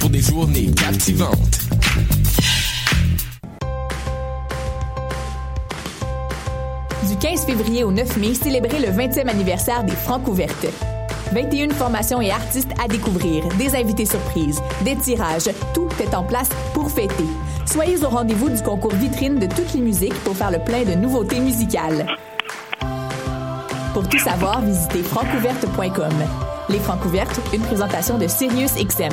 pour des journées captivantes. Du 15 février au 9 mai, célébrez le 20e anniversaire des Francs ouvertes. 21 formations et artistes à découvrir, des invités surprises, des tirages, tout est en place pour fêter. Soyez au rendez-vous du concours vitrine de toutes les musiques pour faire le plein de nouveautés musicales. Pour tout savoir, visitez francouverte.com. Les Francs ouvertes, une présentation de Sirius XM.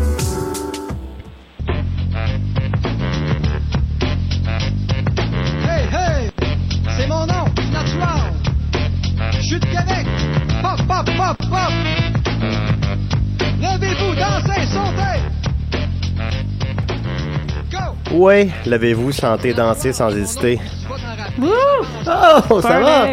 Go! Oui, levez-vous, chantez, dansez sans hésiter? Oh, ça va?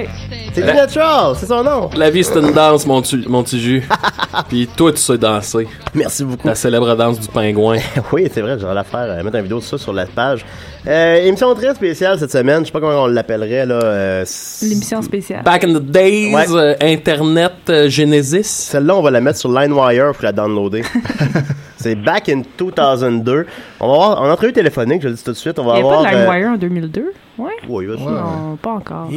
C'est La- Natural, c'est son nom? La vie, c'est une danse, mon, tu- mon petit jus. Puis toi, tu sais danser. Merci beaucoup. La célèbre danse du pingouin. oui, c'est vrai, j'aurais la faire, euh, mettre une vidéo de ça sur la page. Euh, émission très spéciale cette semaine, je sais pas comment on l'appellerait, là. euh, s- L'émission spéciale. Back in the days, Ouais. euh, Internet, euh, Genesis. Celle-là, on va la mettre sur LineWire pour la downloader. c'est Back in 2002. On va avoir, en entrevue téléphonique, je le dis tout de suite, on va Il n'y avoir... avait pas de euh, en 2002? Ouais. oui, oui. Non, pas encore.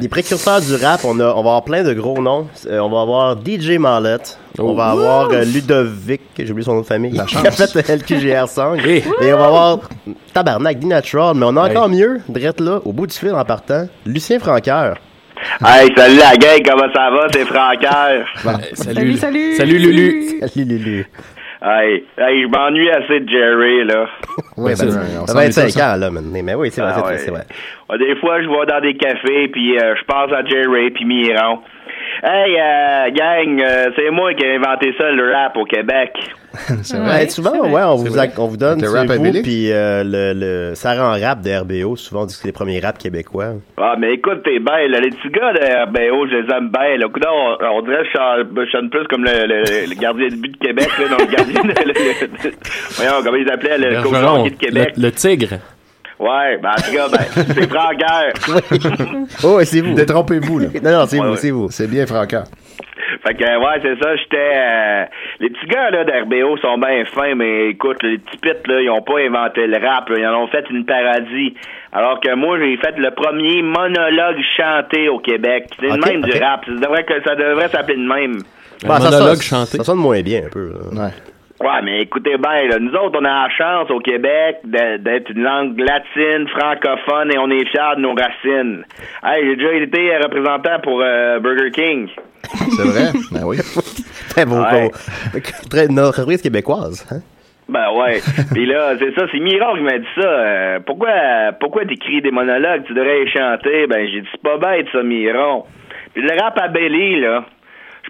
Les précurseurs du rap, on, a, on va avoir plein de gros noms. Euh, on va avoir DJ Marlette. On Oh. va avoir euh, Ludovic, j'ai oublié son nom de famille, La qui chance. a fait le LQGR Song. Eh. Et on va avoir Tabarnak, D-Natural. Mais on a encore mieux, drette là, au bout du fil en partant, Lucien Franqueur. Hey, salut la gang, comment ça va? C'est Francaire. Eh, Salut, salut. Salut Lulu. Salut Lulu. Hey, hey, je m'ennuie assez de Jerry, là. Oui, ça, ben, ça on ça s'en va être 5 tous, hein. ans, là, maintenant. Mais oui, c'est vrai, Ah c'est vrai, ouais. c'est vrai. Ouais, Des fois, je vais dans des cafés, puis euh, je pense à Jerry puis Miron. Hey, euh, gang, euh, c'est moi qui ai inventé ça, le rap au Québec. C'est Ouais. vrai. Ouais, souvent, vrai. ouais, on vous, vrai. a- on vous donne Le c'est rap à vous, puis euh, le, le ça rend rap de RBO. Souvent, on dit que c'est les premiers rap québécois. Ah, mais écoute, t'es belle. Les petits gars de RBO, je les aime bien, là. On, on dirait que je chante- plus comme le, le- le gardien de but de Québec, là, dans le gardien de... le- le- voyons, comment ils appelaient, le coach de Québec. le, le tigre. Ouais, ben, en tout cas, ben, c'est Francaire. Oh, c'est vous. Détrompez-vous, là. Non, non, c'est Ouais, vous, ouais. c'est vous. C'est bien Franca. Fait que, ouais, c'est ça, j'étais... euh, les petits gars, là, d'RBO sont bien fins, mais écoute, les petits pits, là, ils ont pas inventé le rap, là, ils en ont fait une paradis. Alors que moi, j'ai fait le premier monologue chanté au Québec. C'est le même du rap. Ça devrait, que, ça devrait s'appeler de même. Un Bah, ça monologue sonne- chanté. Ça sonne moins bien, un peu. là. Ouais. Ouais, mais écoutez bien, là, nous autres, on a la chance au Québec d'être une langue latine, francophone, et on est fiers de nos racines. Hey, j'ai déjà été représentant pour euh, Burger King. C'est vrai? Ben oui. Très beau. Ouais. Très, notre entreprise québécoise. Hein? Ben ouais. Puis là, c'est ça, c'est Miron qui m'a dit ça. Euh, pourquoi pourquoi t'écris des monologues, tu devrais les chanter? Ben j'ai dit c'est pas bête ça, Miron. Puis le rap à Belly, là.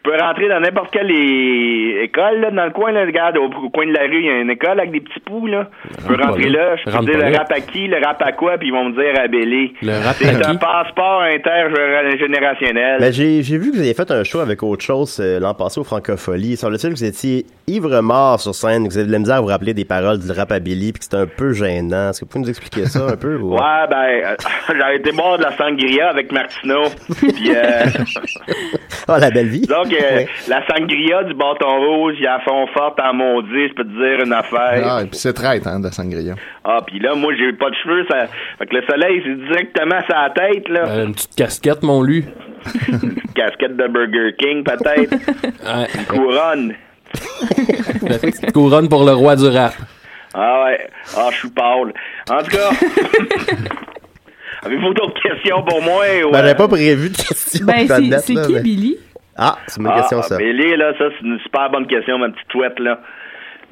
Je je peux rentrer dans n'importe quelle école, là, dans le coin, là, regarde, au, au coin de la rue, il y a une école avec des petits poux, là. Je peux rentrer là. je peux Rentre dire le rap à qui, le rap à quoi, puis ils vont me dire à Bélé. Le rap C'est un passeport intergénérationnel. Ben, j'ai vu que vous aviez fait un show avec autre chose euh, l'an passé au Francophonie. Semble-t-il que vous étiez ivre-mort sur scène, que vous avez de la misère à vous rappeler des paroles du rap à Billy, puis que c'était un peu gênant. Est-ce que vous pouvez nous expliquer ça un peu? ou- Ouais, ben, euh, j'ai été boire de la sangria avec Martineau. Puis, euh, Oh, la belle vie. donc, euh, la sangria du bâton rouge, il a fond forte en maudit, je peux te dire une affaire. Ah, et puis c'est traite, hein, de la sangria. Ah, puis là, moi, j'ai pas de cheveux, ça... Fait que le soleil, c'est directement la tête, là. Euh, une petite casquette, mon lu. Casquette de Burger King, peut-être. Ouais. Une couronne. La petite couronne pour le roi du rap. Ah ouais. Ah, je suis pâle. En tout cas... Avez-vous d'autres questions pour moi? Ben, euh, j'avais pas prévu de questions. Ben, c'est qui, mais- Billy? Ah, c'est une bonne Ah, question, ça. Billy, là, ça, c'est une super bonne question, ma petite chouette, là.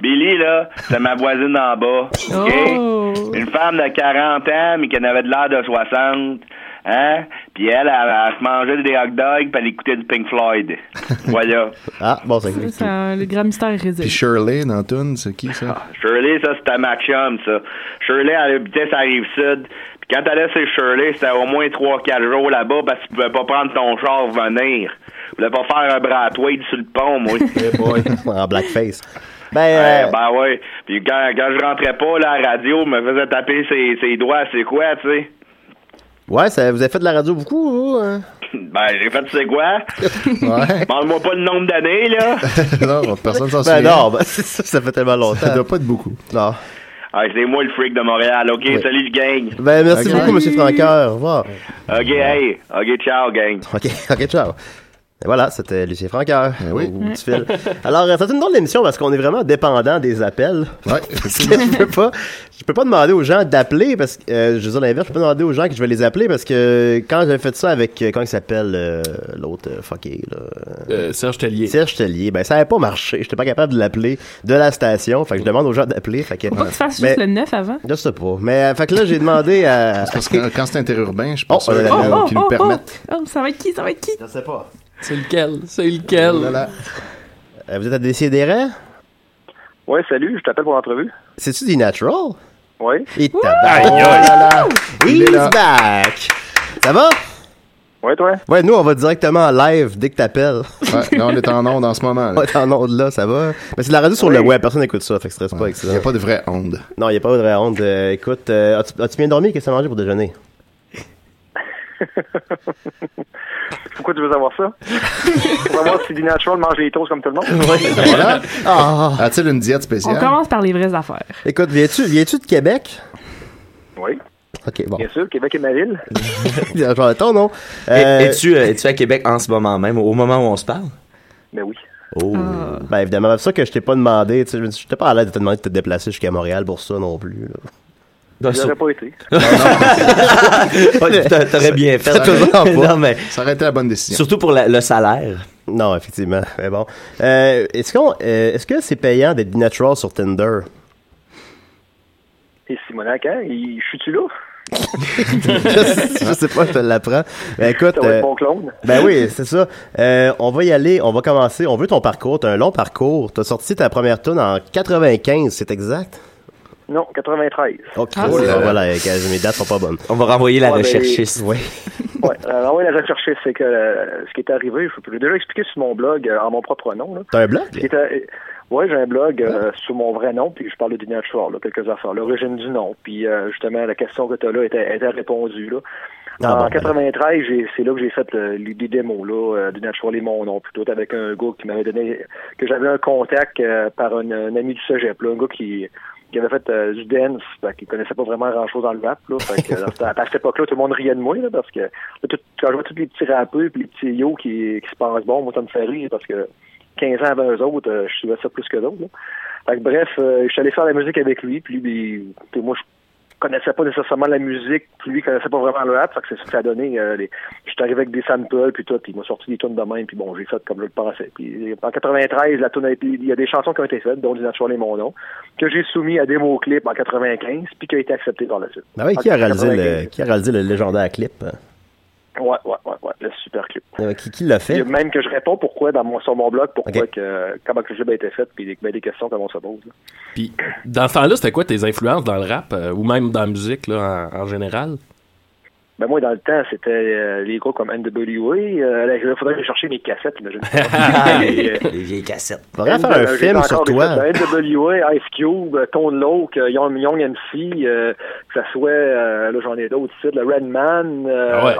Billy, là, c'est ma voisine en bas. OK? Oh! Une femme de 40 ans, mais qui en avait de l'air de 60. Hein? Puis elle, elle, elle se mangeait des hot dogs, puis elle écoutait du Pink Floyd. voilà. Ah, bon, c'est Ça, c'est un- le grand mystère. Puis Shirley dans c'est qui ça? Shirley, ça, c'était ma chum, ça. Shirley, elle habitait la rive sud. Puis quand elle allait chez Shirley, c'était au moins 3-4 jours là-bas parce que tu pouvais pas prendre ton char venir. Tu voulais pas faire un Bratwade sur le pont, moi? en blackface. Ben, Ouais, euh, ben ouais. Puis quand, quand je rentrais pas la radio, me faisait taper ses, ses doigts, c'est quoi, tu sais? ouais, ça, vous avez fait de la radio beaucoup, vous? hein? Ben, j'ai fait c'est quoi? Ouais. Demande-moi pas le nombre d'années, là. non, personne s'en Ben souvient. non, ben, c'est ça, ça fait tellement Ça longtemps. doit pas être beaucoup. Non. Ah, c'est moi le freak de Montréal. OK, salut, gang. Ben, merci beaucoup, Monsieur Franqueur. Au revoir. OK, hey. OK, ciao, gang. OK, OK, ciao. Et voilà, c'était Lucien Franqueur. Ben oui. au bout du fil. Alors, euh, c'est une drôle d'émission parce qu'on est vraiment dépendant des appels. Ouais, Parce que je peux pas, je peux pas demander aux gens d'appeler parce que, euh, je veux dire l'inverse, je peux pas demander aux gens que je vais les appeler parce que quand j'avais fait ça avec, euh, comment il s'appelle, euh, l'autre euh, fucké, là, Euh, Serge Tellier. Serge Tellier, ben ça avait pas marché. J'étais pas capable de l'appeler de la station. Fait que je demande aux gens d'appeler. Fait que, Faut pas que tu fasses Mais- juste le 9 avant. je sais pas. Mais, euh, fait que là, j'ai demandé à, Parce que quand c'est interurbain, je Oh, pense oh, euh, oh, qu'ils nous permettent. oh, ça va être qui? Ça va être qui? je sais pas. C'est lequel? C'est lequel? Voilà. Euh, vous êtes à Décideret? Ouais, salut, je t'appelle pour l'entrevue. C'est-tu du natural? Ouais. Et. Oh là là. Il est He's back. Ça va? Ouais, toi? Ouais, nous, on va directement en live dès que t'appelles. Ouais, là, on est en onde en ce moment. On est en onde là, ça va? Mais c'est de la radio sur le web, personne n'écoute ça, fait que stresse pas avec Il ça. n'y a pas de vraie onde. Non, il n'y a pas de vraie honte. Euh, écoute, euh, as-tu bien dormi? Qu'est-ce que tu as mangé pour déjeuner? Pourquoi tu veux savoir ça? Pour savoir si D-Natural mange les toasts comme tout le monde? Voilà. Ah! A-t-il une diète On spéciale? commence par les vraies affaires. Écoute, viens-tu viens de Québec? Oui, Ok, bon. bien sûr, Québec est ma ville. Genre, ton nom. Euh, Es-tu euh, es-tu à Québec en ce moment même, au moment où on se parle? Ben oui. Oh. Ben évidemment, c'est ça que je t'ai pas demandé. Je j'étais pas à l'aise de te demander de te déplacer jusqu'à Montréal pour ça non plus. là. Ben, J'aurais pas été. T'a- T'aurais bien fait. Toujours pas. non, mais Ça aurait été la bonne décision. surtout pour la- le salaire. Non, effectivement. Mais bon. Euh, est-ce qu'on, euh, est-ce que c'est payant d'être natural sur Tinder? Et Simonac, hein? Il- Je suis-tu là? je, je sais pas, je te l'apprends. Ben, écoute, Ça va euh, être mon clone. ben oui, c'est ça. Euh, on va y aller, on va commencer. On veut ton parcours. T'as un long parcours. T'as sorti ta première tune en 95, c'est exact? Non, 93. Ok, Ah, voilà, euh, mes dates sont pas bonnes. On va renvoyer la Ouais, ben, recherchiste. Oui. Oui, la recherche, c'est que euh, ce qui est arrivé, je peux déjà expliquer sur mon blog, euh, en mon propre nom. T'as un blog? Était- Ouais, j'ai un blog euh, sous mon vrai nom, puis je parle de D-Natural, là, quelques affaires. L'origine du nom, puis euh, justement, la question que tu as là était, était répondue. Là. Ah, en bon, 93, j'ai- c'est là que j'ai fait euh, les des démos là, euh, du Natural et mon nom, plutôt avec un gars qui m'avait donné, que j'avais un contact euh, par un, un ami du cégep, là, un gars qui, qui avait fait euh, du dance, fait qu'il connaissait pas vraiment grand chose dans le rap, là, fait que, euh, à cette époque-là, tout le monde riait de moi, là, parce que là, tout- quand je vois tous les petits rappeurs puis les petits yo qui, qui se pensent bon, moi ça me fait rire parce que 15 ans avant eux autres, euh, je suivais ça plus que d'autres. Fait que bref, euh, je suis allé faire la musique avec lui, puis lui, ben, moi je connaissais pas nécessairement la musique, puis lui connaissait pas vraiment le rap, fait que c'est ça que ça a donné. Euh, les... Je suis arrivé avec des samples, puis tout, puis il m'a sorti des tunes de même, puis bon, j'ai fait comme je le pensais. Puis en 93, la tune a été, il y a des chansons qui ont été faites, dont du Natural et mon nom, que j'ai soumis à démo clip en 95, puis qui a été accepté par la suite. Ben oui, qui a réalisé le, 95. qui a réalisé le légendaire clip? Ouais, ouais, ouais, ouais, le super clip. Euh, qui qui l'a fait? même que je réponds pourquoi dans mon, sur mon blog, pourquoi que, comment que le clip a été fait, puis des, ben, des questions comme on se pose. là. Puis, dans ce temps-là, c'était quoi tes influences dans le rap euh, ou même dans la musique là, en, en général? Ben moi, dans le temps, c'était euh, les groupes comme NWA. Euh, là, il faudrait que je chercher mes cassettes, imagine. Les vieilles cassettes. Faudrait faire un film sur toi. NWA, Ice Cube, euh, Tone Loc, euh, Young, Young MC, euh, que ça soit, euh, là j'en ai d'autres ici, le Redman, euh, Ah ouais.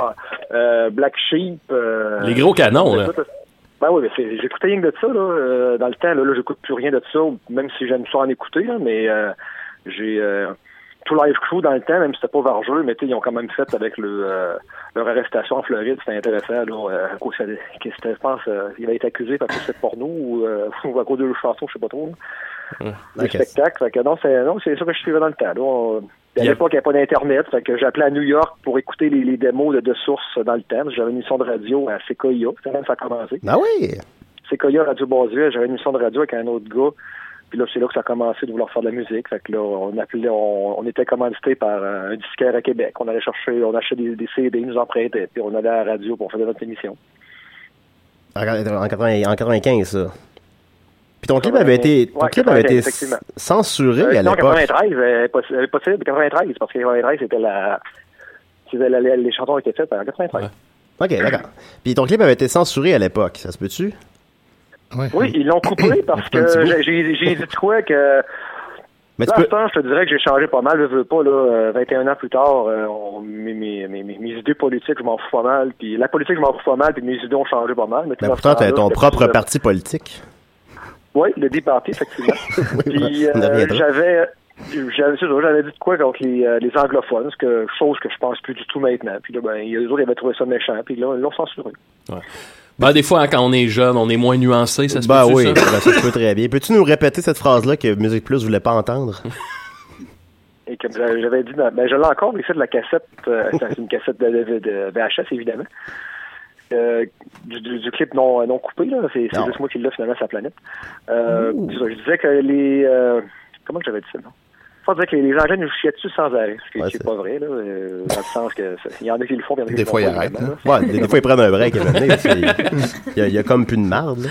euh, Black Sheep. euh, Les gros canons, là. Ben oui, mais c'est- j'écoutais rien que de ça, là, euh, dans le temps, là, là j'écoute plus rien de ça, même si j'aime ça en écouter, là, mais euh, j'ai euh, tout Live Crew dans le temps, même si c'était pas vargeux, mais ils ont quand même fait avec le, euh, leur arrestation en Floride, c'était intéressant, là, euh, que je pense, euh, il avait été accusé parce que c'était porno ou, euh, ou à cause de leur chanson, je sais pas trop. là. Le spectacle, fait que non, c'est, non, c'est ça que je suivais dans le temps, là. On- puis à l'époque, il n'y avait pas d'Internet, fait que j'appelais à New York pour écouter les, les démos de, de sources dans le temps. J'avais une émission de radio à Sequoia, c'est ça a commencé. Ah oui! Sequoia Radio Basie, j'avais une émission de radio avec un autre gars. Puis là, c'est là que ça a commencé de vouloir faire de la musique. Fait que là, on appelait, on, on était commandité par euh, un disquaire à Québec. On allait chercher, on achetait des, des CD, ils nous en prêtaient. Puis on allait à la radio pour faire notre émission. En, en 80 en 95, ça. Puis ton clip avait été, ton Ouais, clip avait 95, été censuré Euh, à non, l'époque. 93, euh, possi- possible, 93, parce que 93, c'était la, c'était la- les, les chansons étaient faites en 93. Ok, d'accord. Puis ton clip avait été censuré à l'époque, ça se peut-tu? Oui, ils l'ont coupé parce que j'ai- dit de quoi que. Mais là, tu peux- temps, je te dirais que j'ai changé pas mal, je veux pas, là, euh, 21 ans plus tard, euh, on- mes, mes, mes, mes- mes idées politiques, je m'en fous pas mal, puis la politique, je m'en fous pas mal, puis mes idées ont changé pas mal. Mais Ben pourtant, t'as ton propre parti politique. Oui, le départi, effectivement. puis euh, j'avais... J'avais dit de quoi contre les, euh, les anglophones, que, chose que je pense plus du tout maintenant. Puis là, ben, il y a des autres qui avaient trouvé ça méchant, puis là, ils l'ont censuré. Ben, des fois, hein, quand on est jeune, on est moins nuancé, ça se Ben peut oui, ça? ben, ça se peut très bien. Peux-tu nous répéter cette phrase-là que Musique Plus voulait pas entendre? Et comme j'a- j'avais dit, dans- ben, je l'ai encore ici de la cassette, euh, c'est une cassette de, de- de VHS, évidemment. Euh, du, du- du clip non, non coupé, là. C'est juste moi qui l'ai finalement sur la planète. Euh, je disais que les. euh, comment que j'avais dit ça, non? Faut dire que les, Anglais nous chiaient dessus sans arrêt, ce qui Ouais, qui est c'est- pas vrai, là, euh, dans le sens que il y en a qui le font, il y en a qui Des le fois, font ils pas, arrêtent. Ouais, des, des fois, ils prennent un break à Il y, a- il y a comme plus de marde, là.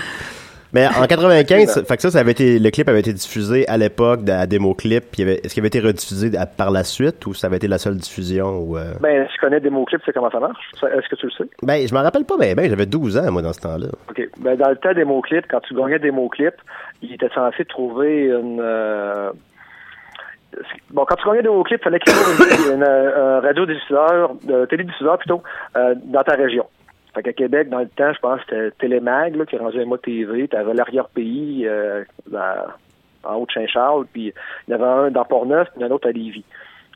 Mais en 95, fait que ça, ça avait été, le clip avait été diffusé à l'époque à Démo Clip. Est-ce qu'il avait été rediffusé à- par la suite ou ça avait été la seule diffusion? Ou, euh? Ben, tu connais des mots-clips, c'est comment ça marche? Est-ce que tu le sais? Ben, je me rappelle pas, ben, ben, j'avais 12 ans, moi, dans ce temps-là. OK. Ben, dans le temps des mots-clips, quand tu gagnais des mots-clips, il était censé trouver une... euh, Bon, quand tu gagnais des mots-clips, il fallait qu'il y ait une, euh, un radiodiffuseur, euh, télédiffuseur plutôt, euh, dans ta région. Fait qu'à Québec, dans le temps, je pense que c'était Télémag, là, qui est rendu à moi TV. T'avais l'arrière-pays euh, en haut de Saint-Charles, puis il y en avait un dans Port-Neuf, puis un autre à Lévis.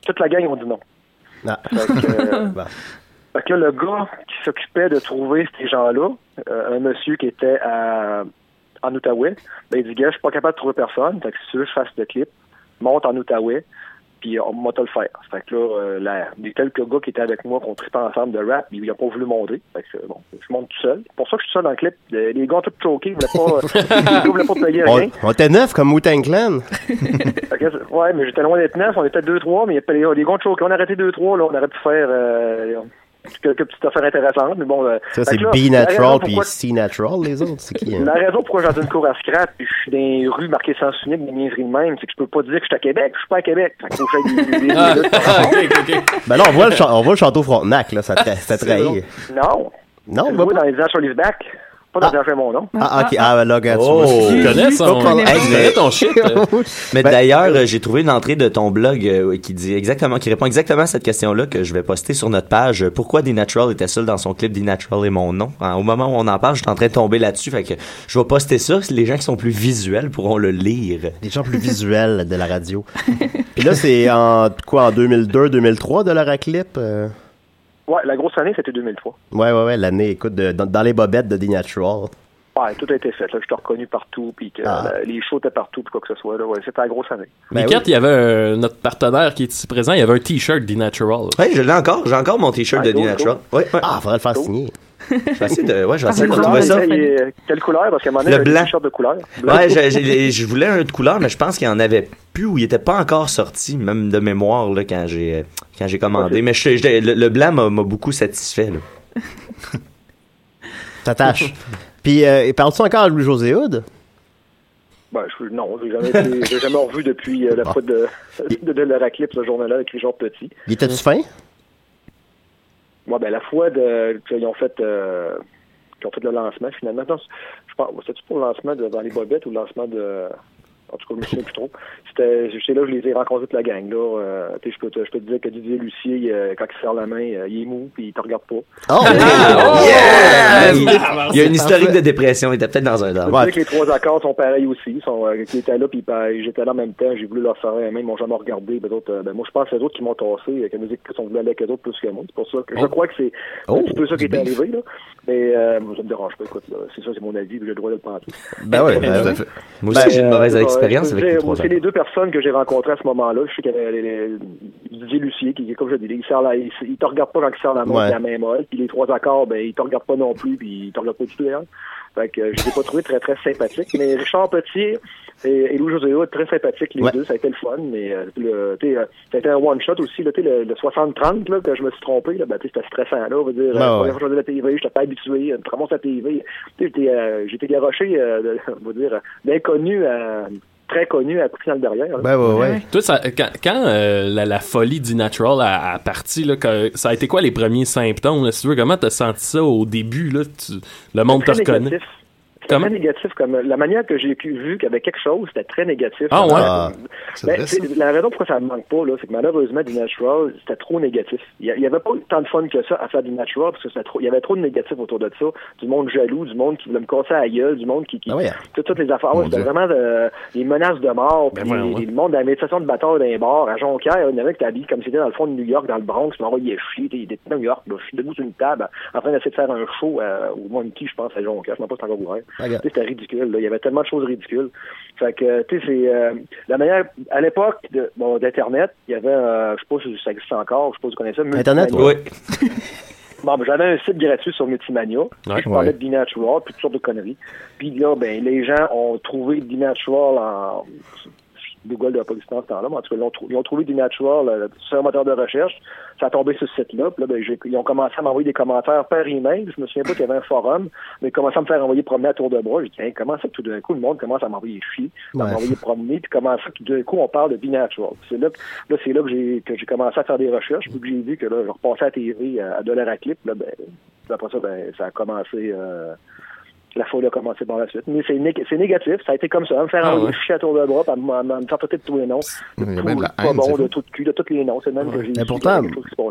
Toute la gang ont dit non. Ah. Fait que, fait que là, le gars qui s'occupait de trouver ces gens-là, un monsieur qui était à, en Outaouais, ben, il dit, gars, je suis pas capable de trouver personne, fait que si tu veux je fasse le clip, monte en Outaouais, puis on va te le faire. Fait que là, euh, la- les quelques gars qui étaient avec moi, qu'on tripait ensemble de rap, ils n'ont pas voulu monter. Fait que, bon, je monte tout seul. C'est pour ça que je suis seul dans le clip. Les les gars ont tout choqué, ils voulaient pas, gars voulaient pas payer On, rien. on était neuf comme Wu-Tang Clan. Ouais, mais j'étais loin d'être neuf, on était deux, trois, mais il y a pas les, les gars ont choqué. On a arrêté deux, trois, là, on aurait pu faire euh, quelques petites affaires intéressantes, mais bon. euh, Ça, c'est raison B-Natural puis pourquoi- C-Natural, les autres. C'est qui? hein? La raison pourquoi j'ai une cour à scrap puis je suis dans les rues marquées sens unique, des niaiseries de même, c'est que je peux pas dire que je suis à Québec, je suis pas à Québec. Fait faut Ah. Ben là, on voit le, on voit le château Frontenac, là. Ça, tra- ça trahit. Non. Non, on va dans les Ashly's Back. Pas ah. mon nom. Ah, ok. Ah, ben là, regarde, tu Oh. Tu connais ça? Pas pendant- on- Hey, ton shit? euh? Mais Ben, d'ailleurs, euh, j'ai trouvé une entrée de ton blog euh, qui dit exactement, qui répond exactement à cette question-là que je vais poster sur notre page. Euh, Pourquoi D-Natural était seul dans son clip D-Natural et mon nom? Hein, au moment où on en parle, je suis en train de tomber là-dessus. Fait que je vais poster ça. Les gens qui sont plus visuels pourront le lire. Les gens plus visuels de la radio. Puis là, c'est en quoi, en 2002, 2003 de l'heure clip? euh? Ouais, la grosse année, c'était 2003. Ouais, ouais, ouais, l'année, écoute, de- dans, dans les bobettes de D-Natural. Ouais, tout a été fait. Là, je t'ai reconnu partout, puis que Ah. euh, les shows étaient partout, puis quoi que ce soit. Là, ouais, c'était la grosse année. Ben Miquette, il y avait un- notre partenaire qui est ici présent, il y avait un t-shirt D-Natural. Oui, je l'ai encore. J'ai encore mon t-shirt Ah, de cool, D-Natural. Ouais, ouais. Ah, faudrait le faire signer. Je vais essayer de, ouais, je vais essayer de retrouver couleur, ça. est- Quelle couleur? Parce qu'à un moment Le donné, j'avais blanc. de couleur. Blanc. Ouais, j'ai- je voulais un de couleur, mais je pense qu'il y en avait plus ou il était pas encore sorti, même de mémoire là, quand j'ai euh, quand j'ai commandé. Mais je, je- le, le blanc m'a beaucoup satisfait. Là. T'attaches. Puis, euh, et parles-tu encore à Louis-José Hood? Ben, je, non, j'ai jamais, été- j'ai jamais revu depuis euh, la fois de, de, de l'Euraclip, ce journal-là, avec Richard Petit. Il était-tu fin? Ouais, ben, la fois de, qu'ils ont fait, euh, qu'ils ont fait le lancement, finalement. Non, je pense, c'était-tu pour le lancement de, dans les bobettes ou le lancement de, en tout cas, je me souviens plus trop. C'était, c'est là que je les ai rencontrés toute la gang, là. Euh, tu sais, je peux te, je peux te dire que Didier Lucier, euh, quand il serre la main, euh, il est mou, puis il te regarde pas. Oh! Yeah! Il Ah, il y a une historique de dépression. Il était peut-être dans un te dire que les trois accords sont pareils aussi. Ils sont, euh, étaient là, puis ben, j'étais là en même temps. J'ai voulu leur serrer la main, ils m'ont jamais regardé. Ben, d'autres, euh, ben, moi, je pense que c'est eux autres qui m'ont tassé, que la musique voulait aller avec eux autres plus que moi. C'est pour ça que je Oh. crois que c'est Oh, un petit peu ça qui est arrivé, là. Mais, euh, ça me dérange pas, écoute, là. C'est ça, c'est mon avis, j'ai le droit de le penser. Ben oui, ben. Moi aussi, j'ai une mauvaise euh, expérience je avec veux les dire, trois C'est les deux personnes que j'ai rencontrées à ce moment-là. Je sais qu'il y avait Didier Lucier, qui, comme je dis, il, la, il, il te regarde pas quand il serre la main, Ouais. la main molle. Puis les trois accords, ben, il te regarde pas non plus, puis il te regarde pas du tout, d'ailleurs. Fait que je les ai pas trouvé très, très sympathiques. Mais Richard Petit et, et Louis-José très sympathiques, les Ouais. deux. Ça a été le fun. Mais euh, le, euh, ça a été un one-shot aussi. Là, le, le 60-30, là, que je me suis trompé, là, ben, c'était stressant. Là, on va dire, euh, la première fois que je la TV, j'étais pas habitué. La TV. J'étais, euh, garoché, euh, on va dire, d'inconnu à très connu à couper dans le derrière. Ben ouais, ouais. Toi, ça, quand, quand euh, la, la folie du natural a, a parti, là, que- ça a été quoi les premiers symptômes? Là, si tu veux, comment t'as senti ça au début? Là, tu- le monde te reconnaît. négatif. C'était très négatif. Comme la manière que j'ai vu qu'il y avait quelque chose, c'était très négatif. Ah ouais? Ah, Ben, la raison pourquoi ça me manque pas, là, c'est que malheureusement, du natural, c'était trop négatif. Il y a- il y avait pas tant de fun que ça à faire du natural, parce que c'était trop, il y avait trop de négatifs autour de ça. Du monde jaloux, du monde qui voulait me casser à la gueule, du monde qui, qui Ah ouais. tout- toutes les affaires. Ouais, Mon c'était Dieu. vraiment de- des menaces de mort, Ben puis voyons, le monde de la méditation de bâtard d'un bar à Jonquière, il y en avait qui habillés comme c'était dans le fond de New York, dans le Bronx, puis m'envoyait chier, il était à New York, là, je suis debout sur une table, en train d'essayer de faire un show euh, au Monkey, je pense, à Jonquière, je ne sais pas si c'est encore ouvert. Sais, C'était ridicule. Là. Il y avait tellement de choses ridicules. Fait que, tu sais, c'est euh, la manière. À l'époque bon, d'Internet, il y avait, euh, je sais pas si ça existe encore, je sais pas si vous connaissez ça. Internet. Oui. Bon, ben, j'avais un site gratuit sur Multimania. Ouais. je parlais Ouais. de B-Natural, puis toutes sortes de conneries. Puis là, ben, les gens ont trouvé B-Natural en. Google n'a pas existé en ce temps-là, mais en tout cas, ils ont, trou- ils ont trouvé B-Natural euh, sur un moteur de recherche. Ça a tombé sur ce site-là. Puis là, ben, j'ai- ils ont commencé à m'envoyer des commentaires par email. Je me souviens pas qu'il y avait un forum, mais ils commençaient à me faire envoyer promener à tour de bras. J'ai dit, Hey, comment ça que tout d'un coup, le monde commence à m'envoyer chier, à Ouais. m'envoyer promener, puis comment ça que tout d'un coup, on parle de B-Natural. C'est là, que- là, c'est là que j'ai, que j'ai commencé à faire des recherches, puis que j'ai vu que là, je repassais à la TV à, à dollar à clip. Là, ben, après ça, ben, ça a commencé, euh, la folie a commencé par la suite. Mais c'est, nég- c'est négatif, ça a été comme ça, me faire Ah ouais. à tour de bras, me, me faire traiter de tous les noms. Tout, pas bon, de tout de cul, de tous les noms. C'est même que j'ai Mais pourtant,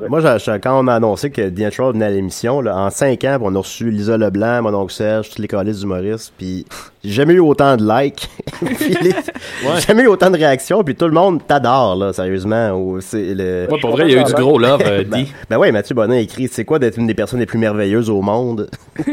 moi, quand on a annoncé que Natural venait à l'émission, en cinq ans, on a reçu Lisa Leblanc, mon oncle Serge, tous les calices humoristes, puis j'ai jamais eu autant de likes, les- j'ai jamais eu autant de réactions, puis tout le monde t'adore, là, sérieusement. ou c'est le... Ouais, pour vrai, il y a eu du gros love, euh, Ben, dit. ben ouais, Mathieu Bonnet a écrit C'est quoi d'être une des personnes les plus merveilleuses au monde? Tout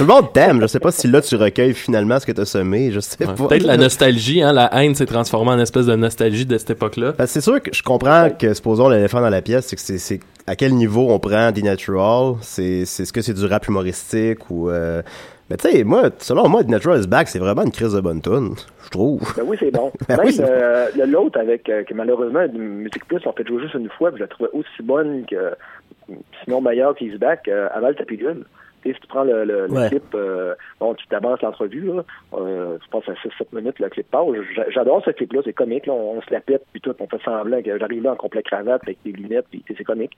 le monde t'aime. Je sais pas si là tu recueilles finalement ce que t'as semé. Je sais Ouais. pas. Peut-être la nostalgie, hein, la haine s'est transformée en espèce de nostalgie de cette époque-là. Parce que c'est sûr que je comprends que, supposons, l'éléphant dans la pièce, c'est que c'est, c'est à quel niveau on prend des natural. C'est, c'est ce que c'est du rap humoristique ou. Euh... Mais tu sais, moi, selon moi, The Natural is Back, c'est vraiment une crise de bonne tune, je trouve. Ben oui, c'est bon. Ben Même oui, euh, le- l'autre avec euh, que malheureusement Musique Plus on fait jouer juste une fois, puis je la trouvais aussi bonne que sinon meilleure qu'Ease Back, euh. Tu sais, si tu prends le, le, le Ouais. clip, euh, bon, tu t'avances l'entrevue, là, euh, je pense à 6-7 minutes, le clip passe. J'a- J'adore ce clip-là, c'est comique, là, on, on se la pète, puis tout, on fait semblant que j'arrive là en complet cravate avec des lunettes, puis c'est comique.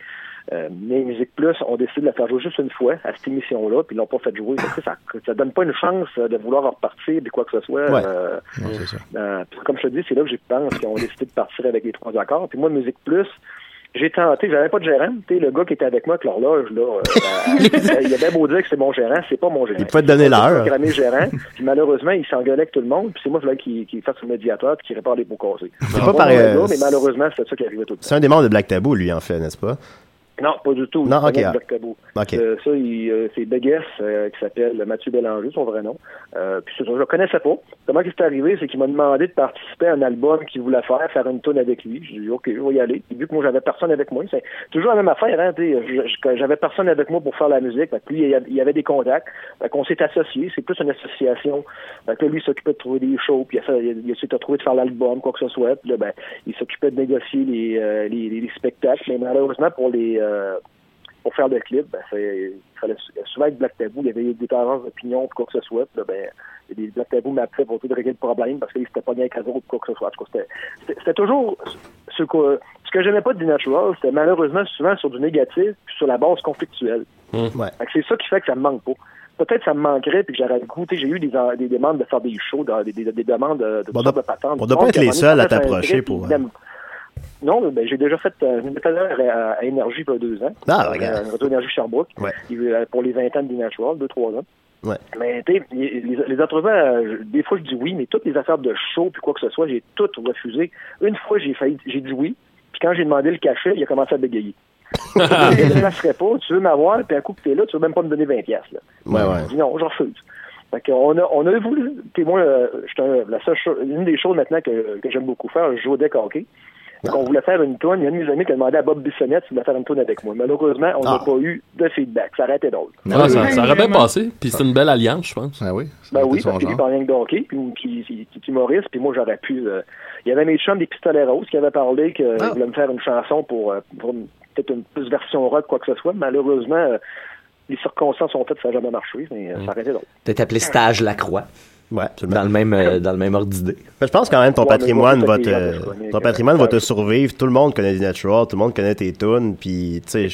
Euh, mais Musique Plus, on décide de la faire jouer juste une fois à cette émission-là, puis ils l'ont pas fait jouer. Ça, ça donne pas une chance euh, de vouloir en repartir, puis quoi que ce soit. Ouais. Euh, Non, ça. euh, comme je te dis, c'est là que je pense qu'ils ont décidé de partir avec les trois accords. Puis moi, Musique Plus, j'ai tenté, j'avais pas de gérant. Tu sais, le gars qui était avec moi avec l'horloge, là, euh, euh, il a bien beau dire que c'est mon gérant, c'est pas mon gérant. Il pouvait te donner l'heure. programmé le gérant, puis malheureusement, il s'engueulait avec tout le monde, puis c'est moi là, qui, qui fasse le médiateur puis qui répare les pots cassés. C'est pas Bon, pareil, euh, mais malheureusement, c'est ça qui arrivait tout le temps. C'est un des membres de Black Taboo, lui, en fait, n'est-ce pas? Non, pas du tout. Non, ok, ah. Euh, ça, euh, c'est Begues euh, qui s'appelle Mathieu Bélanger, son vrai nom. Puis ça, je le connaissais pas. Comment c'est arrivé, c'est qu'il m'a demandé de participer à un album qu'il voulait faire, faire une tune avec lui. J'ai dit OK, je vais y aller. Puis vu que moi j'avais personne avec moi, c'est toujours la même affaire. Hein, j'avais personne avec moi pour faire la musique. Fait que lui, il y avait des contacts. Fait qu'on s'est associés. C'est plus une association. Fait que lui il s'occupait de trouver des shows, puis il, il, s'est trouvé de faire l'album, quoi que ce soit. Puis là, ben, il s'occupait de négocier les, les, les- les spectacles. Mais malheureusement pour les euh, pour faire le clip, ben, c'est, il fallait sou- souvent être Black Tabou, il y avait des différences d'opinion, quoi que ce soit. Puis là, ben, des Black Tabou m'appelaient pour essayer de régler le problème parce qu'il s'était pas bien avec eux autres, ou quoi que ce soit. C'était, toujours ce que, ce que j'aimais pas de D-Natural, c'était malheureusement souvent sur du négatif, puis sur la base conflictuelle. Ouais. Que c'est ça qui fait que ça me manque pas. Peut-être que ça me manquerait puis que j'aurais goûté. J'ai eu des, des demandes de faire des shows, des, des, des demandes de, de, Bon, toutes sortes de patentes. on doit pas être les seuls à t'approcher pour, Non, ben, j'ai déjà fait euh, une à, à Énergie il y a deux ans. Ah, Euh, regarde. Radio Énergie Sherbrooke. Ouais. Euh, Pour les 20 ans de D-Natural, deux, trois ans. Ouais. Mais tu sais, les, les entrevues, euh, des fois je dis oui, mais toutes les affaires de show puis quoi que ce soit, j'ai toutes refusé. Une fois, j'ai failli, j'ai dit oui, puis quand j'ai demandé le cachet, il a commencé à bégayer. je ne passerai pas, tu veux m'avoir, puis un coup que t'es là, tu veux même pas me donner 20 pièces. Ouais, ouais. Je dis non, je refuse. Fait qu'on a, on a voulu, puis moi, euh, un- la seule chose, une des choses maintenant que, que j'aime beaucoup faire, je joue au deck hockey. Donc, on voulait faire une tourne. Il y a un de mes amis qui a demandé à Bob Bissonnette s'il voulait faire une tourne avec moi. Malheureusement, on n'a Ah. pas eu de feedback. Ça aurait été drôle. Ah, ça, ça aurait bien passé. Puis c'est une belle alliance, je pense. Ah oui. Ben oui, parce qu'il est pas rien que de hockey, puis puis il est humoriste, puis moi j'aurais pu. euh, il y avait mes chums des Pistolets Roses qui avaient parlé qu'ils voulaient me faire une chanson pour, euh, pour peut-être une plus version rock, quoi que ce soit. Malheureusement, euh, les circonstances ont fait que ça n'a jamais marché, mais ça aurait été drôle. Peut-être appelé Stage Lacroix. Ouais, Dans le même, euh, dans le même ordre d'idée. Mais je pense quand même ton Ouais, patrimoine moi, va te, les ton patrimoine va te survivre. Tout le monde connaît D-Natural, tout le monde connaît tes tunes, puis tu sais,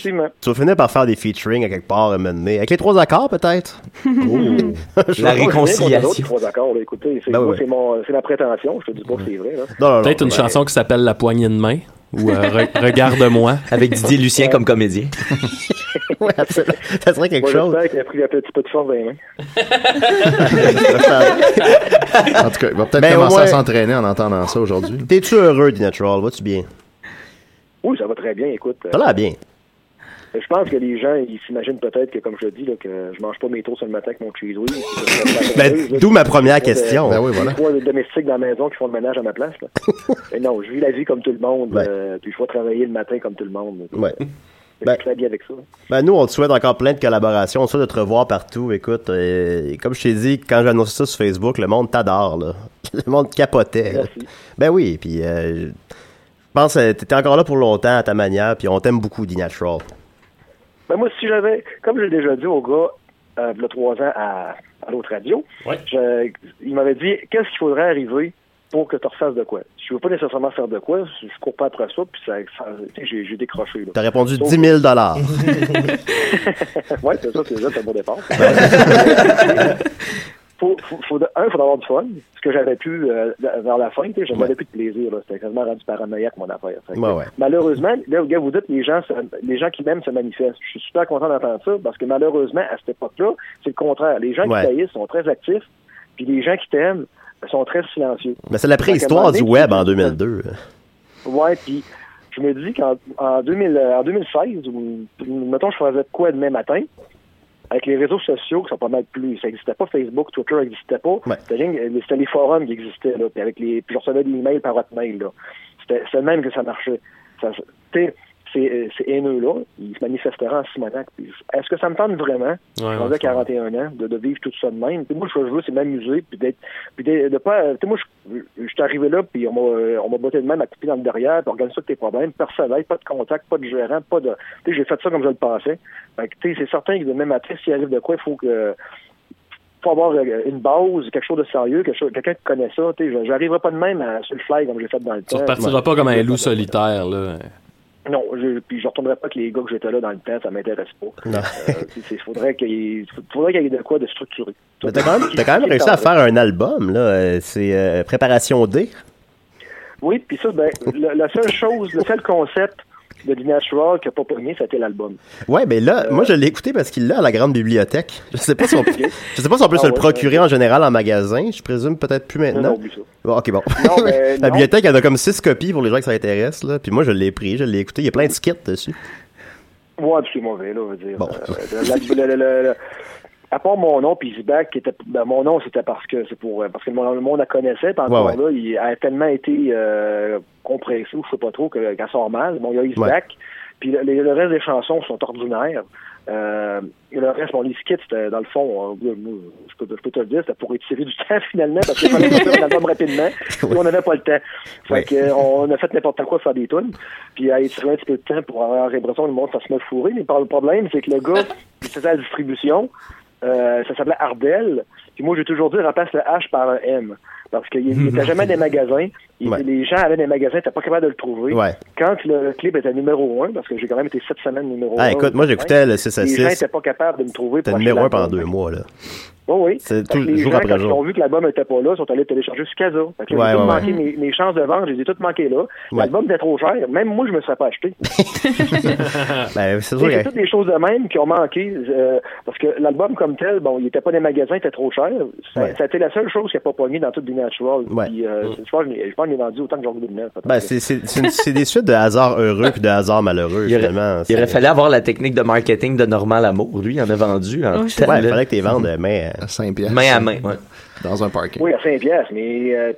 vas finir par faire des featuring à quelque part à donné. Avec les trois accords peut-être? Oh. Je La réconciliation. D'accord, là, écoutez, c'est Ben moi, oui. c'est mon- c'est ma prétention, je te dis pas que c'est vrai. Peut-être une ben- chanson qui s'appelle La poignée de main ou euh, Re- Regarde-moi. Avec Didier Lucien comme comédien. absolument. ça serait quelque Moi, chose. J'espère qu'il a pris un petit peu de force dans les mains. En tout cas, il va peut-être Ben, commencer moins- à s'entraîner en entendant ça aujourd'hui. T'es-tu heureux, D-Natural? Vas-tu bien? Oui, ça va très bien, écoute. euh, Ça a l'air bien. Je pense que les gens, ils s'imaginent peut-être que, comme je le dis, là, que je mange pas mes tours sur le matin avec mon cheese whiz. Ben, d'où ma première question. Ben oui, voilà. Trois domestiques dans la maison qui font le ménage à ma place. Là. Et non, je vis la vie comme tout le monde. euh, puis je vais travailler le matin comme tout le monde. Ouais. Je Ben- suis très bien avec ça. Ben nous, on te souhaite encore plein de collaborations. On te souhaite de te revoir partout. Écoute, euh, comme je t'ai dit, quand j'ai annoncé ça sur Facebook, le monde t'adore, là. Le monde capotait. là. Merci. Ben oui, puis euh, je pense que t'étais encore là pour longtemps à ta manière, puis on t'aime beaucoup, D-Natural. Ben moi, si j'avais, comme j'ai déjà dit au gars, euh, il y a trois ans à, à l'autre radio, je- il m'avait dit qu'est-ce qu'il faudrait arriver pour que tu refasses de quoi? Je veux pas nécessairement faire de quoi, je, je cours pas après ça, puis ça, ça- tu sais, j'ai, décroché. Là. T'as répondu Sauf 10 000 dollars. ouais, c'est ça, c'est ça, c'est un bon départ. faut, faut, faut, un, il faut avoir du fun, ce que j'avais pu euh, vers la fin, tu sais, je n'avais plus de plaisir, c'était quasiment rendu paranoïaque mon affaire. Que, Ouais, ouais. Malheureusement, là, vous dites les gens, se- les gens qui m'aiment se manifestent. Je suis super content d'entendre ça parce que malheureusement, à cette époque-là, c'est le contraire. Les gens Ouais. qui taillissent sont très actifs, puis les gens qui t'aiment sont très silencieux. Ben, c'est la préhistoire du web en 2002. Ouais, puis je me dis qu'en en 2000, euh, en 2016, ou, mettons, je faisais quoi demain matin, avec les réseaux sociaux qui sont pas mal plus. Ça n'existait pas, Facebook, Twitter n'existait pas. C'était les forums qui existaient, là, puis avec les. Puis je recevais des emails par hotmail, là. C'était c'est le même que ça marchait. Ça, ces, euh, ces haineux-là, ils se manifesteraient en Simonac. Est-ce que ça me tente vraiment, ouais, rendais 41 ans, de, de vivre tout ça de même? Puis moi, ce que je veux, c'est m'amuser, puis d'être. Puis de, de pas. Tu sais, moi, je je suis arrivé là, puis on m'a euh, on m'a botté de même à couper dans le derrière, puis organise ça tes problèmes, persévère, pas de contact, pas de gérant, pas de. Tu sais, j'ai fait ça comme je le pensais. Fait que, tu sais, c'est certain que demain matin, s'il arrive de quoi, il faut que faut avoir euh, une base, quelque chose de sérieux, quelque chose, quelqu'un qui connaît ça. Tu sais, j'arriverai pas de même à, sur le fly comme j'ai fait dans le Tu temps. repartiras pas comme un loup solitaire, là. Non, je, puis je retournerai pas avec les gars que j'étais là dans le temps, ça m'intéresse pas. Non. Euh, il faudrait qu'il y ait- faudrait qu'il y ait de quoi de structuré. Mais t'as quand même, t'as quand même réussi à faire un album, là. Euh, C'est euh, Préparation D. Oui, puis ça, ben, la, la seule chose, le seul concept de The Natural qui n'a pas pogné, c'était l'album. Ouais, mais là, moi, je l'ai écouté parce qu'il l'a à la grande bibliothèque. Je sais pas si on, je sais pas si on peut Ah se le ouais, procurer en général en magasin. Je présume peut-être plus maintenant. Non, non, ça. Bon, ok, bon. Non, la bibliothèque, elle a comme six copies pour les gens que ça intéresse, là. Puis moi, je l'ai pris, je l'ai écouté. Il y a plein de skits dessus. Ouais, c'est mauvais, là, on va dire. Euh, la- la- à part mon nom, puis Isbac, qui était, ben, mon nom, c'était parce que c'est pour, euh, parce que le monde le monde la connaissait, puis encore Ouais, ouais. là, il a tellement été euh, compressé, ou je sais pas trop, que- qu'elle sort mal. Bon, il y a Isbac, puis le, le reste des chansons sont ordinaires. Euh, et le reste, bon, les skits, c'était dans le fond, euh, je, peux, je peux te le dire, c'était pour étirer du temps finalement, parce qu'il fallait sortir un album rapidement, et on n'avait pas le temps. Fait que, on a fait n'importe quoi faire des tunes, puis à étirer un petit peu de temps pour avoir l'impression que le monde, ça se met fourré. Mais par- le problème, c'est que le gars qui faisait la distribution, euh, ça s'appelait Ardell, puis moi, j'ai toujours dit, remplace le H par un M. Parce qu'il n'était jamais dans les magasins. Il- Ouais. Les gens allaient dans les magasins, n'étaient pas capables de le trouver. Ouais. Quand le clip était numéro 1, parce que j'ai quand même été sept semaines numéro 1. Ah, écoute, moi, j'écoutais le 6 à Les 6. gens n'étaient pas capables de me trouver. Pour numéro acheter un pendant l'album. deux mois, là. Oui, oui. C'est tout- les jour gens, après quand jour. ils ont vu que l'album n'était pas là, ils sont allés télécharger sur Casa. Fait que Ouais, j'ai tout ouais, manqué ouais. mes, mes chances de vendre, je les ai toutes manquées là. Ouais. L'album était trop cher. Même moi, je me serais pas acheté. Ben, c'est sûr C'est toutes des choses de même qui ont manqué. euh, parce que l'album comme tel, bon, il était pas dans les magasins, il était trop cher. Ça, Ouais. ça a été la seule chose qui n'a pas pogné dans tout The Natural. Ouais. Puis, euh, je pense que je pense que je vendu autant que j'en voulais de Ben, c'est, des suites de hasard heureux puis de hasard malheureux, Il aurait, finalement. il aurait fallu avoir la technique de marketing de Normand Lamour. Lui, il en a vendu en tel- Ouais, il fallait que tu les vendes, mais... euh, À 5 piastres. main à main. ouais. Dans un parking. Oui, à 5 piastres, mais euh,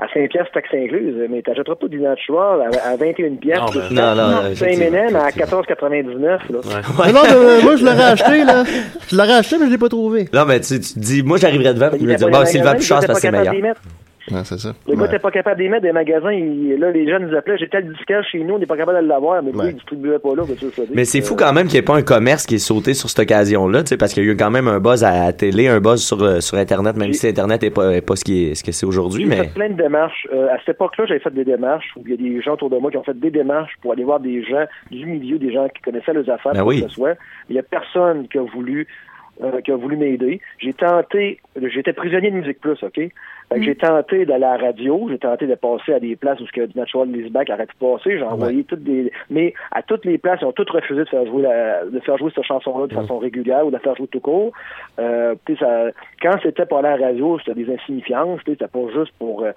à 5 piastres, taxe incluse, mais t'achèteras pas du natural à, à 21 piastres. Non, ben, non, non, taxe. C'est effectivement, M&M à 14,99, là. Non, non, mais moi, je l'aurais acheté, là. Je l'aurais acheté, mais je l'ai pas trouvé. Non, mais tu, tu te dis, moi, j'arriverais devant, Il me les s'il le magasins, plus cher, c'est meilleur. Ouais, c'est ça. Le gars Ouais. pas capable d'y mettre des magasins. il- là, les gens nous appelaient, j'ai tel disquage chez nous, on n'est pas capable de l'avoir, mais lui, Ouais. il distribuait pas là. tu. Mais c'est fou quand même qu'il n'y ait pas un commerce qui est sauté sur cette occasion-là, tu sais, parce qu'il y a eu quand même un buzz à la télé, un buzz sur, euh, sur Internet, même si Internet n'est pas, est pas ce, qui est, ce que c'est aujourd'hui, J'ai mais... fait plein de démarches. Euh, à cette époque-là, j'avais fait des démarches où il y a des gens autour de moi qui ont fait des démarches pour aller voir des gens du milieu, des gens qui connaissaient les affaires, Ben quoi oui. que ce soit. Il y a personne qui a voulu euh, qui a voulu m'aider. J'ai tenté, j'étais prisonnier de Musique Plus, OK? Fait que J'ai tenté d'aller à la radio, j'ai tenté de passer à des places où ce que Natural Lisbac arrête de passer. J'ai envoyé toutes des, mais à toutes les places, ils ont toutes refusé de faire jouer la, de faire jouer cette chanson-là de façon régulière ou de la faire jouer tout court. Euh, ça, quand c'était pour aller à la radio, c'était des insignifiances, c'était pas juste pour, euh,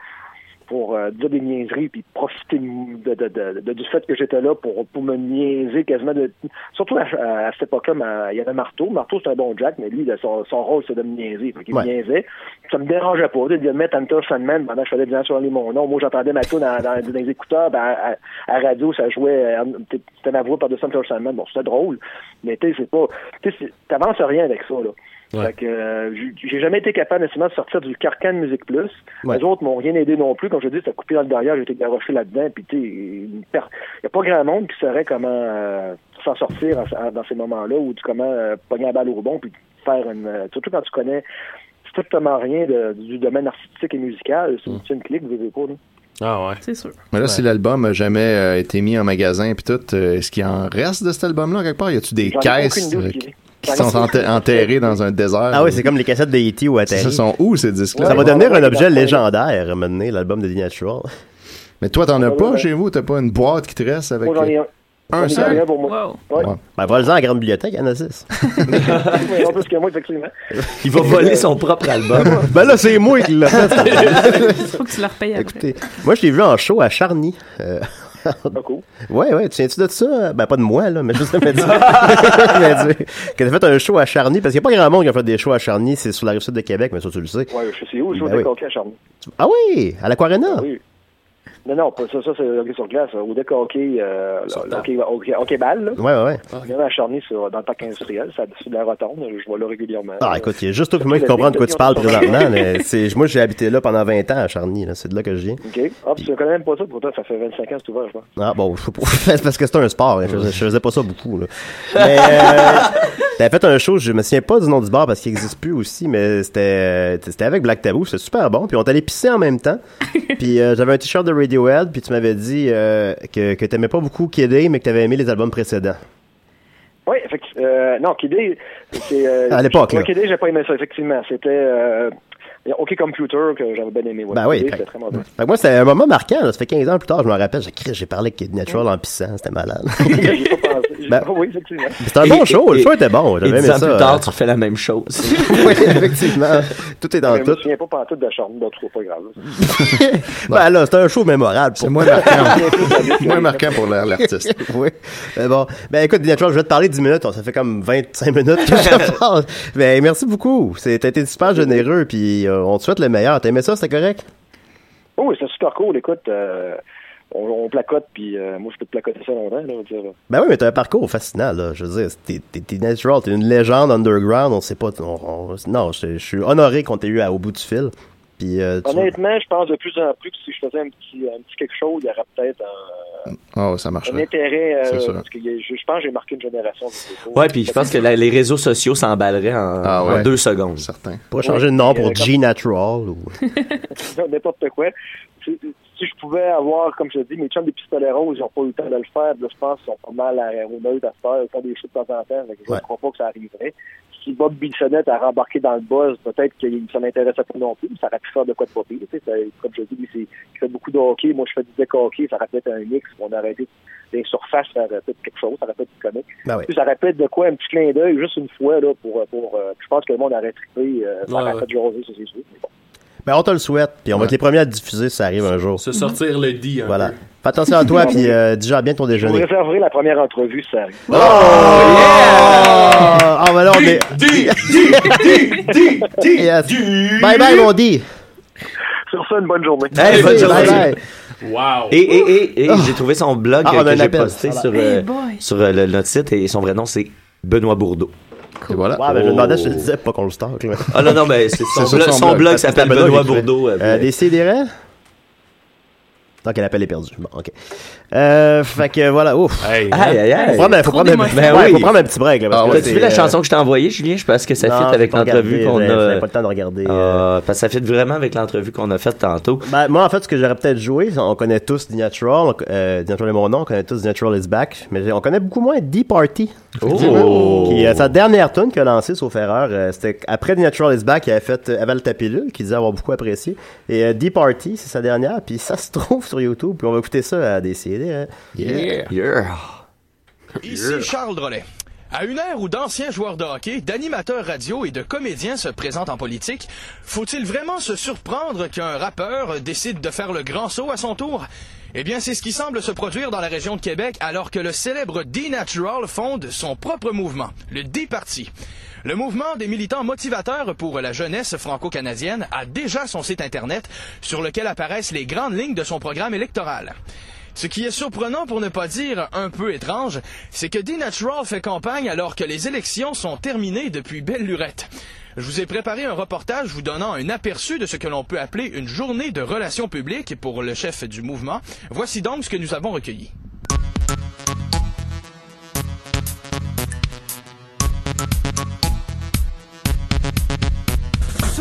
pour euh, dire des niaiseries puis profiter de, de, de, de- du fait que j'étais là pour, pour me niaiser quasiment de surtout à, à, à cette époque-là il y avait Marteau. Marteau c'est un bon Jack mais lui là, son, son rôle c'est de me niaiser. Fait qu'il Ouais. me niaisait. Ça me dérangeait pas de mettre Hunter Sandman pendant que je faisais bien sur mon nom moi j'entendais ma tune dans, dans, dans les écouteurs ben, à, à, radio ça jouait euh, c'était ma voix par-dessus Hunter Sandman. Bon c'était drôle mais tu sais c'est pas tu t'avances rien avec ça là Ouais. fait que euh, j'ai- jamais été capable nécessairement de sortir du carcan de Musique Plus. Ouais. Les autres m'ont rien aidé non plus. Comme je dis, ça coupé dans le derrière, j'ai été garoché là-dedans. Puis tu sais, il n'y a pas grand monde qui saurait comment euh, s'en sortir en- en- dans ces moments-là ou tu- comment euh, pogner la balle au bon puis faire une. euh, surtout quand tu connais strictement rien de- du domaine artistique et musical. C'est c'est une clique, vous avez pas. là. Ah ouais. C'est sûr. Mais là, si l'album a jamais euh, été mis en magasin puis tout, euh, est-ce qu'il en reste de cet album-là quelque part? Y a-tu des caisses aucune idée euh, qui, sont enterrées dans un désert? Ah oui, c'est comme les cassettes de E.T. ou Ça Atari. sont où ces disques-là? Ça va devenir un objet légendaire, à un moment donné, l'album de The Natural. Mais toi, t'en as pas ouais. chez vous? T'as pas une boîte qui te reste avec un. seul? pour moi. Wow. Ouais. Ouais. Ben, va-le-en à la grande bibliothèque, il y en a six. Mais en plus que moi, effectivement. Il va voler son propre album. ben là, c'est moi qui l'ai fait. Il faut que tu le repayes après. Écoutez, moi, je l'ai vu en show à Charny. Euh. Ouais, ouais, tu viens-tu de ça? Ben, pas de moi, là, mais juste de me dire. que t'as fait un show à Charny, parce qu'il n'y a pas grand monde qui a fait des shows à Charny, c'est sur la rive sud de Québec, mais ça, tu le sais. Ouais, je sais où, je joue Ben oui. décoquet à Charny? Ah oui, à l'Aquarena? Oui. Non, non, pas ça, ça c'est le hockey sur glace. Au deck hockey, euh, le hockey, hockey, hockey balle, là. Ouais, ouais, ouais. Il y en a à Charny sur, dans le parc industriel, c'est au-dessus de la rotonde. Je vois là régulièrement. Ah, écoute, il y a juste toi et moi qui comprends de quoi tu parles présentement, mais c'est, moi, j'ai habité là pendant 20 ans à Charny. C'est de là que je viens. OK. Ah, puis tu connais même pas ça, pourtant, ça fait 25 ans que c'est ouvert, je crois. Ah bon, je sais pas. C'est parce que c'est un sport. hein. Je, faisais- je faisais pas ça beaucoup. Là. Mais euh, t'avais fait un show, je me souviens pas du nom du bar parce qu'il existe plus aussi, mais c'était c'était avec Black Tabou, c'était super bon. Puis on t'allait pisser en même temps. Puis euh, j'avais un t-shirt de Radiohead, puis tu m'avais dit euh, que, que t'aimais pas beaucoup Kid A, mais que t'avais aimé les albums précédents. Oui, effectivement. Euh, non, Kidé, c'est. Euh, À l'époque, là. Kidé, j'ai pas aimé ça, effectivement. C'était. Euh, OK Computer que j'avais bien aimé. Ouais. Ben oui, c'était très mauvais. Fait que moi, c'était un moment marquant. là. Ça fait 15 ans plus tard, je me rappelle. J'ai parlé avec Kid Natural en pissant. C'était malade. Ben- oui, effectivement. C'était un bon Et- show. Le show était bon. J'avais aimé ans ça. plus tard, tu refais la même chose. oui, effectivement. Tout est dans Je me tout. souviens pas pantoute de Charny, donc c'est pas grave. là. ben là, c'était un show mémorable. C'est moins marquant. moins marquant pour la- l'artiste. oui. Mais bon. Ben écoute, Natural, je vais te parler 10 minutes. Ça fait comme 25 minutes que je te parle. Ben merci beaucoup. C'est- T'as été super généreux, puis euh, on te souhaite le meilleur. T'aimais ça, c'était correct? Oh, oui, c'est super cool. Écoute, euh, on, on placote, puis euh, moi, je peux te placoter ça longtemps, là, dire. Ben oui, mais t'as un parcours fascinant, là. Je veux dire, t'es, natural, t'es une légende underground, on sait pas. on- on- non, je, je suis honoré qu'on t'ait eu à- au bout du fil. Puis, euh, tu- Honnêtement, je pense de plus en plus que si je faisais un petit, un petit quelque chose, il y aurait peut-être un, Oh, ça un marcherait. intérêt. euh, parce que je, je pense que j'ai marqué une génération. de Ouais, puis je pense que la- les réseaux sociaux s'emballeraient en, Ah en deux secondes. Certain. pourrais changer de nom pour euh, G Natural ou. n'importe quoi. Si, si je pouvais avoir, comme je dis, mes chums des pistolets roses, ils n'ont pas eu le temps de le faire. Là, je pense qu'ils sont pas mal à au neutre à faire. Ils font des choses de temps en temps. Je ne Ouais. crois pas que ça arriverait. Si Bob Bissonnette a rembarqué dans le buzz, peut-être que ça m'intéressait pas non plus. mais Ça aurait pu faire de quoi de pas pire, tu sais. Ça- Comme je dis, il fait beaucoup de hockey. Moi, je fais du deck hockey. Ça aurait pu être un mix. On aurait été des surfaces faire euh, peut-être quelque chose. Ça aurait pu être comique. Ben oui. Puis ça aurait pu être de quoi, un petit clin d'œil, juste une fois, là, pour, pour euh, je pense que le monde aurait trippé. Euh, ça Ouais, aurait ouais. fait jaser, ça, c'est sûr. Ben, on te le souhaite, puis on va être les premiers à le diffuser si ça arrive un jour. Se sortir le dit un Voilà. peu. Fais attention à toi, puis euh, digère bien ton Je vous déjeuner. réserverai la première entrevue, si ça arrive. Oh, yeah! Ah, ben là, on est. Yes. Bye bye, mon dit. Sur ça, une bonne journée. Hey, bonne journée. bye. Wow. Et, et, et, et Oh. j'ai trouvé son blog Ah, on a que un j'ai appel. posté Voilà. sur, euh, Hey boy. sur euh, le, notre site et son vrai nom c'est Benoît Bourdeau. Et voilà. Ouais, ben, je me demandais, je te Oh. le disais, pas qu'on le stocke. Ah non, non, mais c'est son, sur blog, son son blog. blog s'appelle Benoît. Bourdeau. euh, des sidérés? Donc, l'appel est perdu. Bon, OK. Euh, fait que voilà, ouf. Hey, Aïe, aïe, aïe. Faut prendre, un- faut prendre un, ben ouais, oui. faut prendre un petit break. Là, parce Ah que As-tu vu la euh, chanson que je t'ai envoyée, Julien? Je pense que ça fit avec l'entrevue qu'on a. pas le temps de regarder. euh. Ah, parce que ça fit vraiment avec l'entrevue qu'on a faite tantôt. Ben, moi, en fait, ce que j'aurais peut-être joué, on connaît tous The Natural, euh, The Natural est mon nom, on connaît tous The Natural is Back, mais on connaît beaucoup moins Deep Party. Oh! Qui, euh, sa dernière tune qu'il a lancée, sauf erreur, euh, c'était après The Natural is Back, il avait fait euh, Aval ta pilule, qu'il disait avoir beaucoup apprécié. Et euh, Deep Party, c'est sa dernière, puis ça se trouve sur YouTube, puis on va écouter ça à des CD. Hein. Yeah. Ici Charles Drolet. À une ère où d'anciens joueurs de hockey, d'animateurs radio et de comédiens se présentent en politique, faut-il vraiment se surprendre qu'un rappeur décide de faire le grand saut à son tour? Eh bien, c'est ce qui semble se produire dans la région de Québec alors que le célèbre D-Natural fonde son propre mouvement, le D-Party. Le mouvement des militants motivateurs pour la jeunesse franco-canadienne a déjà son site Internet sur lequel apparaissent les grandes lignes de son programme électoral. Ce qui est surprenant pour ne pas dire un peu étrange, c'est que D-Natural fait campagne alors que les élections sont terminées depuis belle lurette. Je vous ai préparé un reportage vous donnant un aperçu de ce que l'on peut appeler une journée de relations publiques pour le chef du mouvement. Voici donc ce que nous avons recueilli.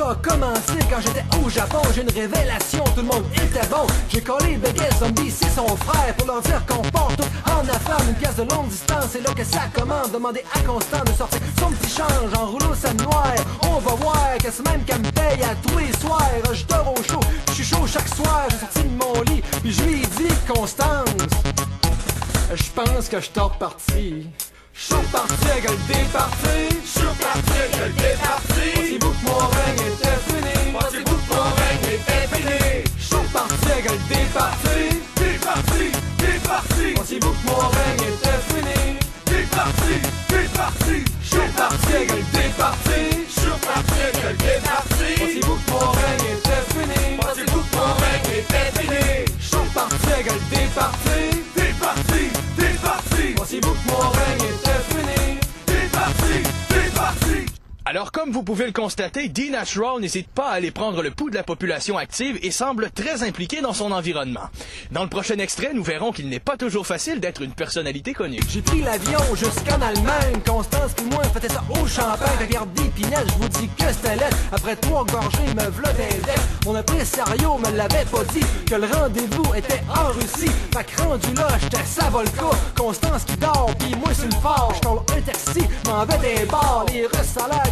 Ça a commencé quand j'étais au Japon, j'ai une révélation, tout le monde était bon. J'ai collé Beggel Zombie, c'est son frère, pour leur dire qu'on part tout en affaires, une pièce de longue distance, c'est là que ça commence. Demandez à Constant de sortir son petit change en rouleau ça noir. On va voir que c'est même qu'elle me paye à tous les soirs. Je dors au chaud, je suis chaud chaque soir, j'ai sorti de mon lit, puis je lui ai dit Constance, je pense que je suis reparti. Je suis reparti avec le départi. Pensez-vous que mon règne était? Pensez-vous que règne fini? Je suis reparti avec le départi. Pensez-vous que règne fini? Départi, départi. Je suis reparti avec le départi. Mon règne était? Pensez-vous que règne fini? Je suis. Départi, départi. Pensez-vous que mon règne était fini? Alors, comme vous pouvez le constater, D-Natural n'hésite pas à aller prendre le pouls de la population active et semble très impliqué dans son environnement. Dans le prochain extrait, nous verrons qu'il n'est pas toujours facile d'être une personnalité connue. J'ai pris l'avion jusqu'en Allemagne. Constance puis moi, faisait ça au champagne. Rivière d'Épinal, je vous dis que c'était laid. Après trois gorgées, me v'là On pris sérieux, me l'avait pas dit. Que le rendez-vous était en Russie. Fait que rendu là, j'étais Savolka. Constance qui dort, puis moi sur le fort. J'tourne un taxi, m'en vais des bars. Les Russes à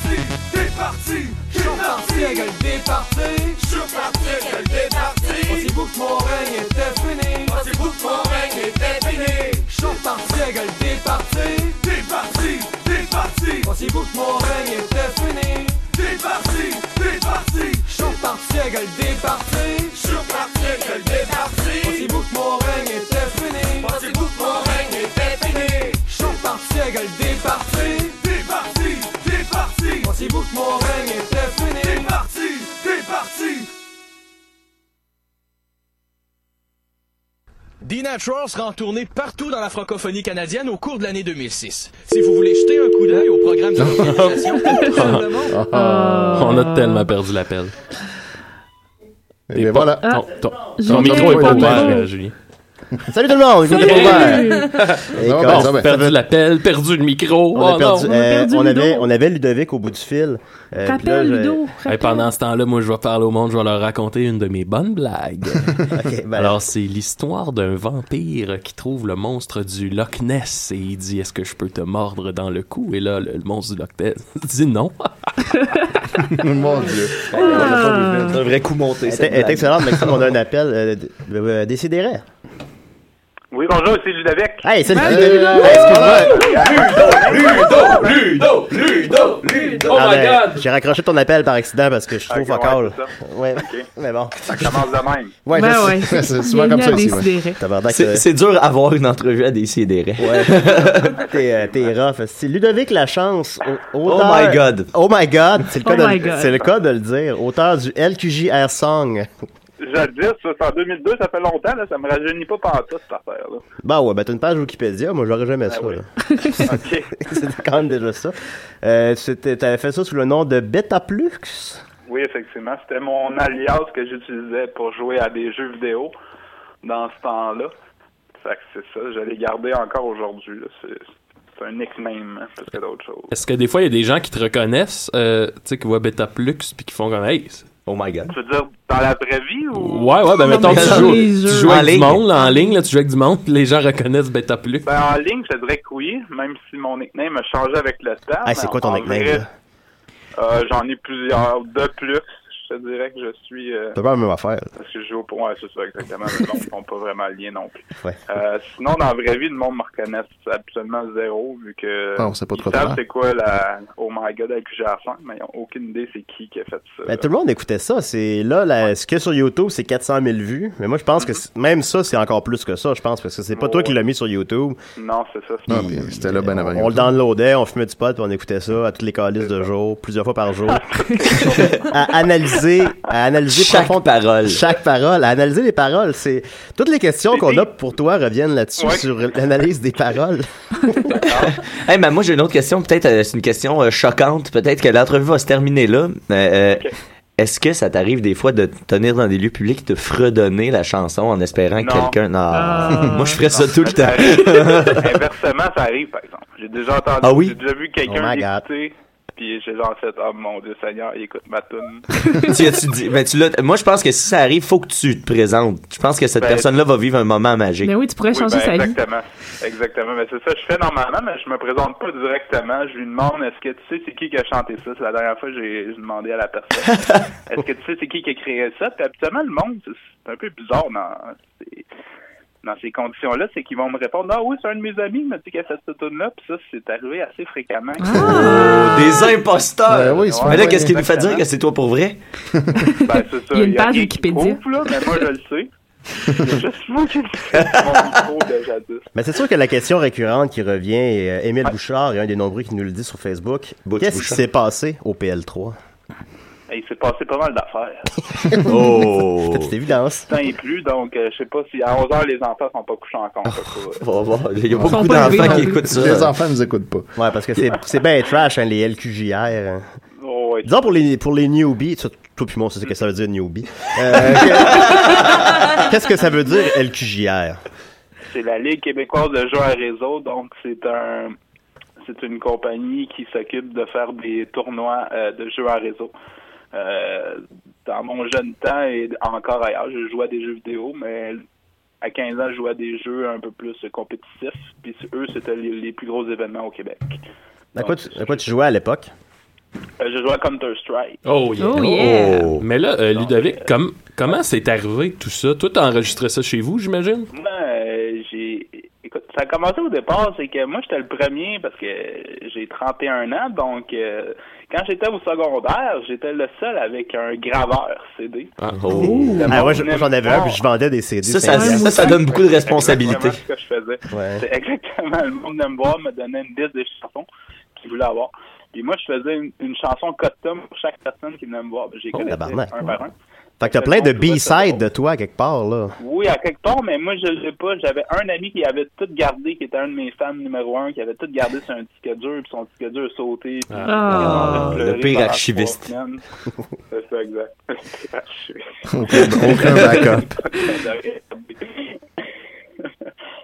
parti, t'es parti, je suis parti, la gueule départi, je suis parti, la gueule départi. Pensez-vous que mon règne était fini? Pensez-vous que mon règne était fini? Je suis parti, la gueule départi, t'es parti, t'es parti. Pensez-vous que mon règne était fini? T'es parti, t'es parti. Je suis parti, la gueule départi, je suis parti, la gueule départi. Pensez-vous que mon règne était fini? Pensez-vous que mon règne était fini? Je suis parti, départi. Pensiez-vous que mon règne était T'es parti, t'es parti The Natural sera en tournée partout dans la francophonie canadienne au cours de l'année 2006. Si vous voulez jeter un coup d'œil au programme de la l'organisation, on a tellement perdu l'appel. Et voilà. Ton, micro est pas ouvert, Julie. Salut tout le monde, Salut. Et Non, comme- ben, va? perdu l'appel, perdu le micro. On, a perdu, non. euh, On a perdu on avait, Ludo. on avait Ludovic au bout du fil. Euh, là, je- Hey, pendant ce temps-là, moi, je vais parler au monde, je vais leur raconter une de mes bonnes blagues. ben Alors, c'est l'histoire d'un vampire qui trouve le monstre du Loch Ness et il dit Est-ce que je peux te mordre dans le cou? Et là, le, le monstre du Loch Ness dit non. Mon Dieu. C'est un vrai coup monté. Elle est- blague. excellente, Maxime. On a un appel. Euh, euh, Décidérez. Oui, bonjour, c'est Ludovic. Hey, salut, Ludovic. Ludo. Excuse-moi. Ludo, Ludo, Ludo. Ah, ben, J'ai raccroché ton appel par accident parce que je trouve Ok, ouais, encore. c'est ça. Ouais, mais bon. Ça commence de même. Ouais, Ben ouais. C'est souvent comme ça C'est euh, c'est dur avoir une entrevue à décider. Ouais. t'es, euh, t'es rough. C'est Ludovic Lachance. au- Oh auteur- my God. Oh my God. C'est le, cas Oh de, my God. c'est le cas de le dire. Auteur du LQJR Song. Jadis, ça, c'est en 2002, ça fait longtemps, là, ça me rajeunit pas pantoute, cette affaire-là. Bah ouais, ben t'as une page Wikipédia. Moi, j'aurais jamais ça. là. OK. C'était quand même déjà ça. Euh, c'était- t'avais fait ça sous le nom de Betaplux. Oui, effectivement, c'était mon alias que j'utilisais pour jouer à des jeux vidéo dans ce temps-là. Fait que c'est ça, je l'ai gardé encore aujourd'hui, là. C'est, c'est un nickname, hein, plus que d'autres choses. Est-ce que des fois, il y a des gens qui te reconnaissent, euh, tu sais, qui voient Beta Plux puis qui font comme Hey, Oh my god. Tu veux dire, dans la vraie vie ou... Ouais, ouais, ben mettons que tu joues, tu joues avec du monde, là, en ligne, là, tu joues avec du monde, puis les gens reconnaissent Beta Plux. Ben, en ligne, je dirais que oui, même si mon nickname a changé avec le temps. Ah, c'est mais quoi ton nickname, euh, J'en ai plusieurs de plus. Je te dirais que je suis... euh, T'as pas la même affaire. Parce que je joue au point, ouais, c'est ça, exactement. Le monde ne font pas vraiment le lien non plus. Ouais. Euh, sinon, dans la vraie vie, le monde me reconnaît absolument zéro, vu que. Ah, on sait pas trop ils c'est quoi la Oh my god avec GR5, mais ils n'ont aucune idée c'est qui qui a fait ça. Ben, tout le monde écoutait ça. C'est là, la- ce que sur YouTube, c'est 400 000 vues. Mais moi, je pense que c'est- même ça, c'est encore plus que ça. Je pense parce que c'est pas toi qui l'as mis sur YouTube. Non, c'est ça. c'est Non, c'était là ben avant. On le downloadait, on fumait du pot, puis on écoutait ça à toutes les calices de jour, plusieurs fois par jour. à analyser, à analyser Chaque profond- parole. Chaque parole, à analyser les paroles. C'est toutes les questions qu'on a pour toi reviennent là-dessus Ouais. sur l'analyse des paroles. Hey, ben moi j'ai une autre question, peut-être euh, c'est une question euh, choquante, peut-être que l'entrevue va se terminer là. Euh, Est-ce que ça t'arrive des fois de te tenir dans des lieux publics et de fredonner la chanson en espérant que quelqu'un... Non, Ah. moi je ferais ça Non, tout le ça temps. arrive. Inversement, ça arrive, par exemple. J'ai déjà entendu, Ah oui? j'ai déjà vu quelqu'un Oh my God. l'écouter, puis j'ai genre fait, oh mon dieu Seigneur, il écoute ma tune. tu, ben, tu l'as- moi je pense que si ça arrive, faut que tu te présentes. Je pense que cette Ben, personne-là va vivre un moment magique. Mais oui, tu pourrais Oui, changer ben, sa vie. exactement. Exactement. Mais c'est ça, je fais normalement, mais je me présente pas directement. Je lui demande est-ce que tu sais c'est qui qui a chanté ça? C'est la dernière fois que j'ai demandé à la personne. est-ce que tu sais c'est qui qui a créé ça? Puis habituellement, le monde, c'est un peu bizarre dans dans ces conditions-là, c'est qu'ils vont me répondre Ah oui, c'est un de mes amis qui m'a dit qu'il a fait cette tune-là, puis ça, c'est arrivé assez fréquemment. Oh, des imposteurs! Ben oui, c'est mais là, qu'est-ce qui nous fait dire que c'est toi pour vrai? Ben, c'est ça. Il y a une page Wikipédia. là, mais moi, je le sais. C'est juste moi qui le sais. Mon micro de jadis. Mais c'est sûr que la question récurrente qui revient, et euh, Émile Bouchard est un des nombreux qui nous le dit sur Facebook. Qu'est-ce qui s'est passé au PL3? Et il s'est passé pas mal d'affaires. Oh! C'est évidence. Le temps est plus, donc euh, je sais pas si à 11h les enfants sont pas couchés encore. fait que, On va voir. Il y a beaucoup d'enfants qui écoutent ça. Les enfants nous écoutent pas. Ouais, parce que c'est c'est bien trash, hein, les LQJR. hein. oh, ouais. Disons pour les, pour les newbies, ça, toi puis moi, ce que ça veut dire newbie. Euh, que- Qu'est-ce que ça veut dire LQJR? C'est la Ligue québécoise de jeux à réseau, donc c'est un c'est une compagnie qui s'occupe de faire des tournois euh, de jeux à réseau. Euh, dans mon jeune temps et encore ailleurs, je jouais à des jeux vidéo, mais à 15 ans, je jouais à des jeux un peu plus compétitifs. Puis eux, c'était les, les plus gros événements au Québec. À quoi, tu, à quoi tu jouais à l'époque? Euh, je jouais à Counter-Strike. Oh, yeah. Oh, yeah. Oh. Mais là, euh, Ludovic, comme, comment c'est arrivé tout ça? Toi, t'as enregistré ça chez vous, j'imagine? Ça a commencé au départ, c'est que moi, j'étais le premier parce que j'ai 31 ans, donc euh, quand j'étais au secondaire, j'étais le seul avec un graveur CD. Ah, Le Ah, venait j'en avais un, puis je vendais des CD. Ça, ça, ça, ça donne beaucoup de responsabilités. Exactement ce que je faisais. Ouais. C'est exactement le monde de me voir, me donnait une liste de chansons qu'il voulait avoir. Puis moi, je faisais une, une chanson custom pour chaque personne qui venait me voir. J'ai Oh, un par un. Fait que t'as plein de B-sides de toi, quelque part, là. Oui, à quelque part, mais moi, je l'ai pas. J'avais un ami qui avait tout gardé, qui était un de mes fans numéro un, qui avait tout gardé sur un disque dur, puis son disque dur a sauté. puis Ah. il a pleuré Le pire archiviste. C'est ça, exact. Le pire archiviste. Aucun- aucun backup.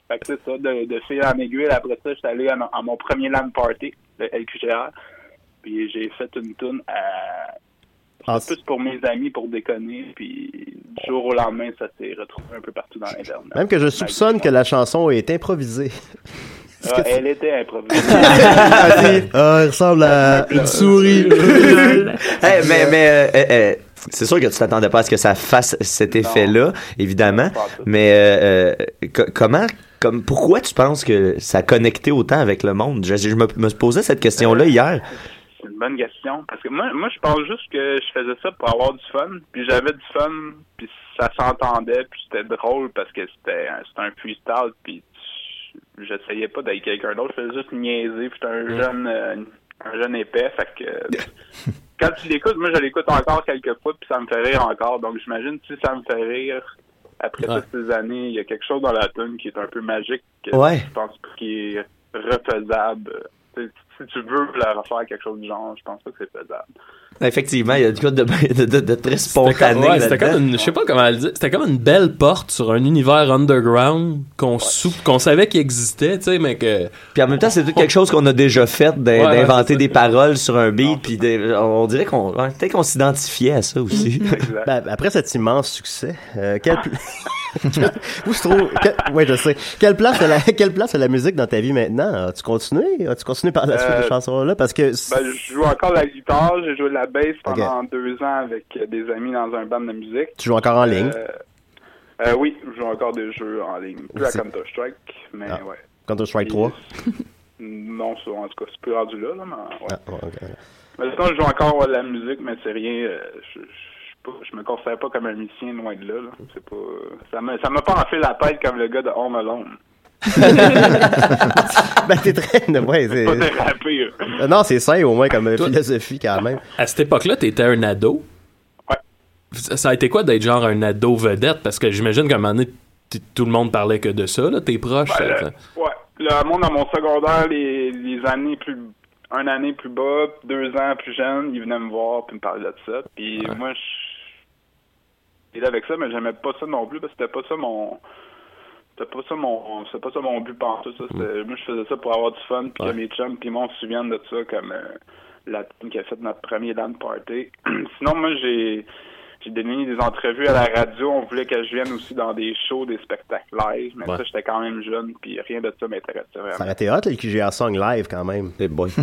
fait que c'est ça, de, de fil en aiguille. Après ça, j'étais allé à, mon- à mon premier LAN party, le LQGR. Puis j'ai fait une tune à... Ah, plus pour mes amis, pour déconner. Puis du jour au lendemain, ça s'est retrouvé un peu partout dans l'Internet. Même que je soupçonne que la chanson est improvisée. Ah, elle était improvisée. Ah, il ressemble à une souris. Hey, mais mais euh, euh, euh, c'est sûr que tu t'attendais pas à ce que ça fasse cet effet-là, évidemment. Mais euh, euh, co- comment, comme, pourquoi tu penses que ça a connecté autant avec le monde? Je, je me, me posais cette question-là hier. C'est une bonne question. Parce que moi, moi, je pense juste que je faisais ça pour avoir du fun. Puis j'avais du fun, puis ça s'entendait, puis c'était drôle parce que c'était un- freestyle, puis j'essayais pas d'être quelqu'un d'autre. Je faisais juste niaiser, puis j'étais un jeune, euh, un jeune épais. Fait que quand tu l'écoutes, moi, je l'écoute encore quelques fois, puis ça me fait rire encore. Donc j'imagine si ça me fait rire. Après Ouais. toutes ces années, il y a quelque chose dans la tune qui est un peu magique. que Ouais. Je pense qu'il est refaisable. Tu Si tu veux la refaire quelque chose du genre, je pense pas que c'est faisable. Effectivement, il y a du coup de, de, de, de très C'était comme, spontané. ouais, c'était comme une, je sais pas comment le dire, c'était comme une belle porte sur un univers underground qu'on sou- qu'on savait qu'il existait, tu sais, mais que. Puis en même temps, c'est tout quelque chose qu'on a déjà fait, d'in- Ouais, ouais, d'inventer des paroles sur un beat, puis de- on dirait qu'on peut-être qu'on s'identifiait à ça aussi. Ben, après cet immense succès, euh, quelle pl- Où se trouve quel- Ouais, je sais. Quelle place a la quelle place a la musique dans ta vie maintenant? As-tu continué? As-tu continué par la suite Euh, de chansons là parce que Ben, je joue encore la guitare, j'ai joué de la bass pendant deux ans avec euh, des amis dans un band de musique. tu joues encore en ligne? Euh, euh, oui, je joue encore des jeux en ligne. Plus à Counter-Strike, mais Ah. ouais. Counter Strike 3. Non, ça, en tout cas, c'est plus rendu là, là mais ouais. Ah, ouais. Mais sinon, je joue encore de la musique, mais c'est rien. euh, je, je, me considère pas comme un musicien loin de là. là. C'est pas. Ça m'a, ça m'a pas enflé la tête comme le gars de Home Alone. Ben t'es très ouais, c'est. Euh, Non, c'est sain au moins comme euh, philosophie quand même. À cette époque-là, t'étais un ado? Ouais. Ça a été quoi d'être genre un ado vedette? Parce que j'imagine qu'à un moment donné, tout le monde parlait que de ça, là, tes proches. Ben, ça- le, ouais. Le monde dans mon secondaire, les, les années plus. Un année plus bas, deux ans plus jeune, ils venaient me voir puis me parler de ça. Puis moi, je. j'étais avec ça, mais j'aimais pas ça non plus parce que c'était pas ça mon. C'était pas ça mon. C'était pas ça mon but par tout ça. C'était- Moi, je faisais ça pour avoir du fun puis que mes chums puis moi on se souvienne de ça comme euh, la tune qui a fait notre premier land party. Sinon, moi, j'ai. J'ai donné des entrevues à la radio. On voulait que je vienne aussi dans des shows, des spectacles live. Mais Ouais. ça, j'étais quand même jeune, puis rien de ça m'intéressait vraiment. Ça aurait été hot le QGR Song live quand même. Eh boy.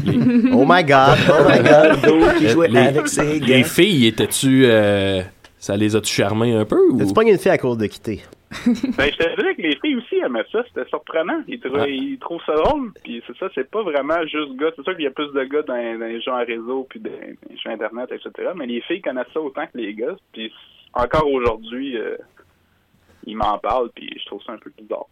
oh my god, oh my god, Go qui jouait les, avec ses gars. les filles, étais-tu. euh, ça les a-tu charmés un peu? Ou... T'as-tu pas une fille à cause de quitter? Ben, je te dirais que les filles aussi aimaient ça. C'était surprenant. Ils, trou- Ah. ils trouvent ça drôle. Puis c'est ça, c'est pas vraiment juste gars. C'est sûr qu'il y a plus de gars dans, dans les jeux en réseau puis dans les jeux Internet, etc. Mais les filles connaissent ça autant que les gars. Puis encore aujourd'hui, euh, ils m'en parlent. Puis je trouve ça un peu bizarre.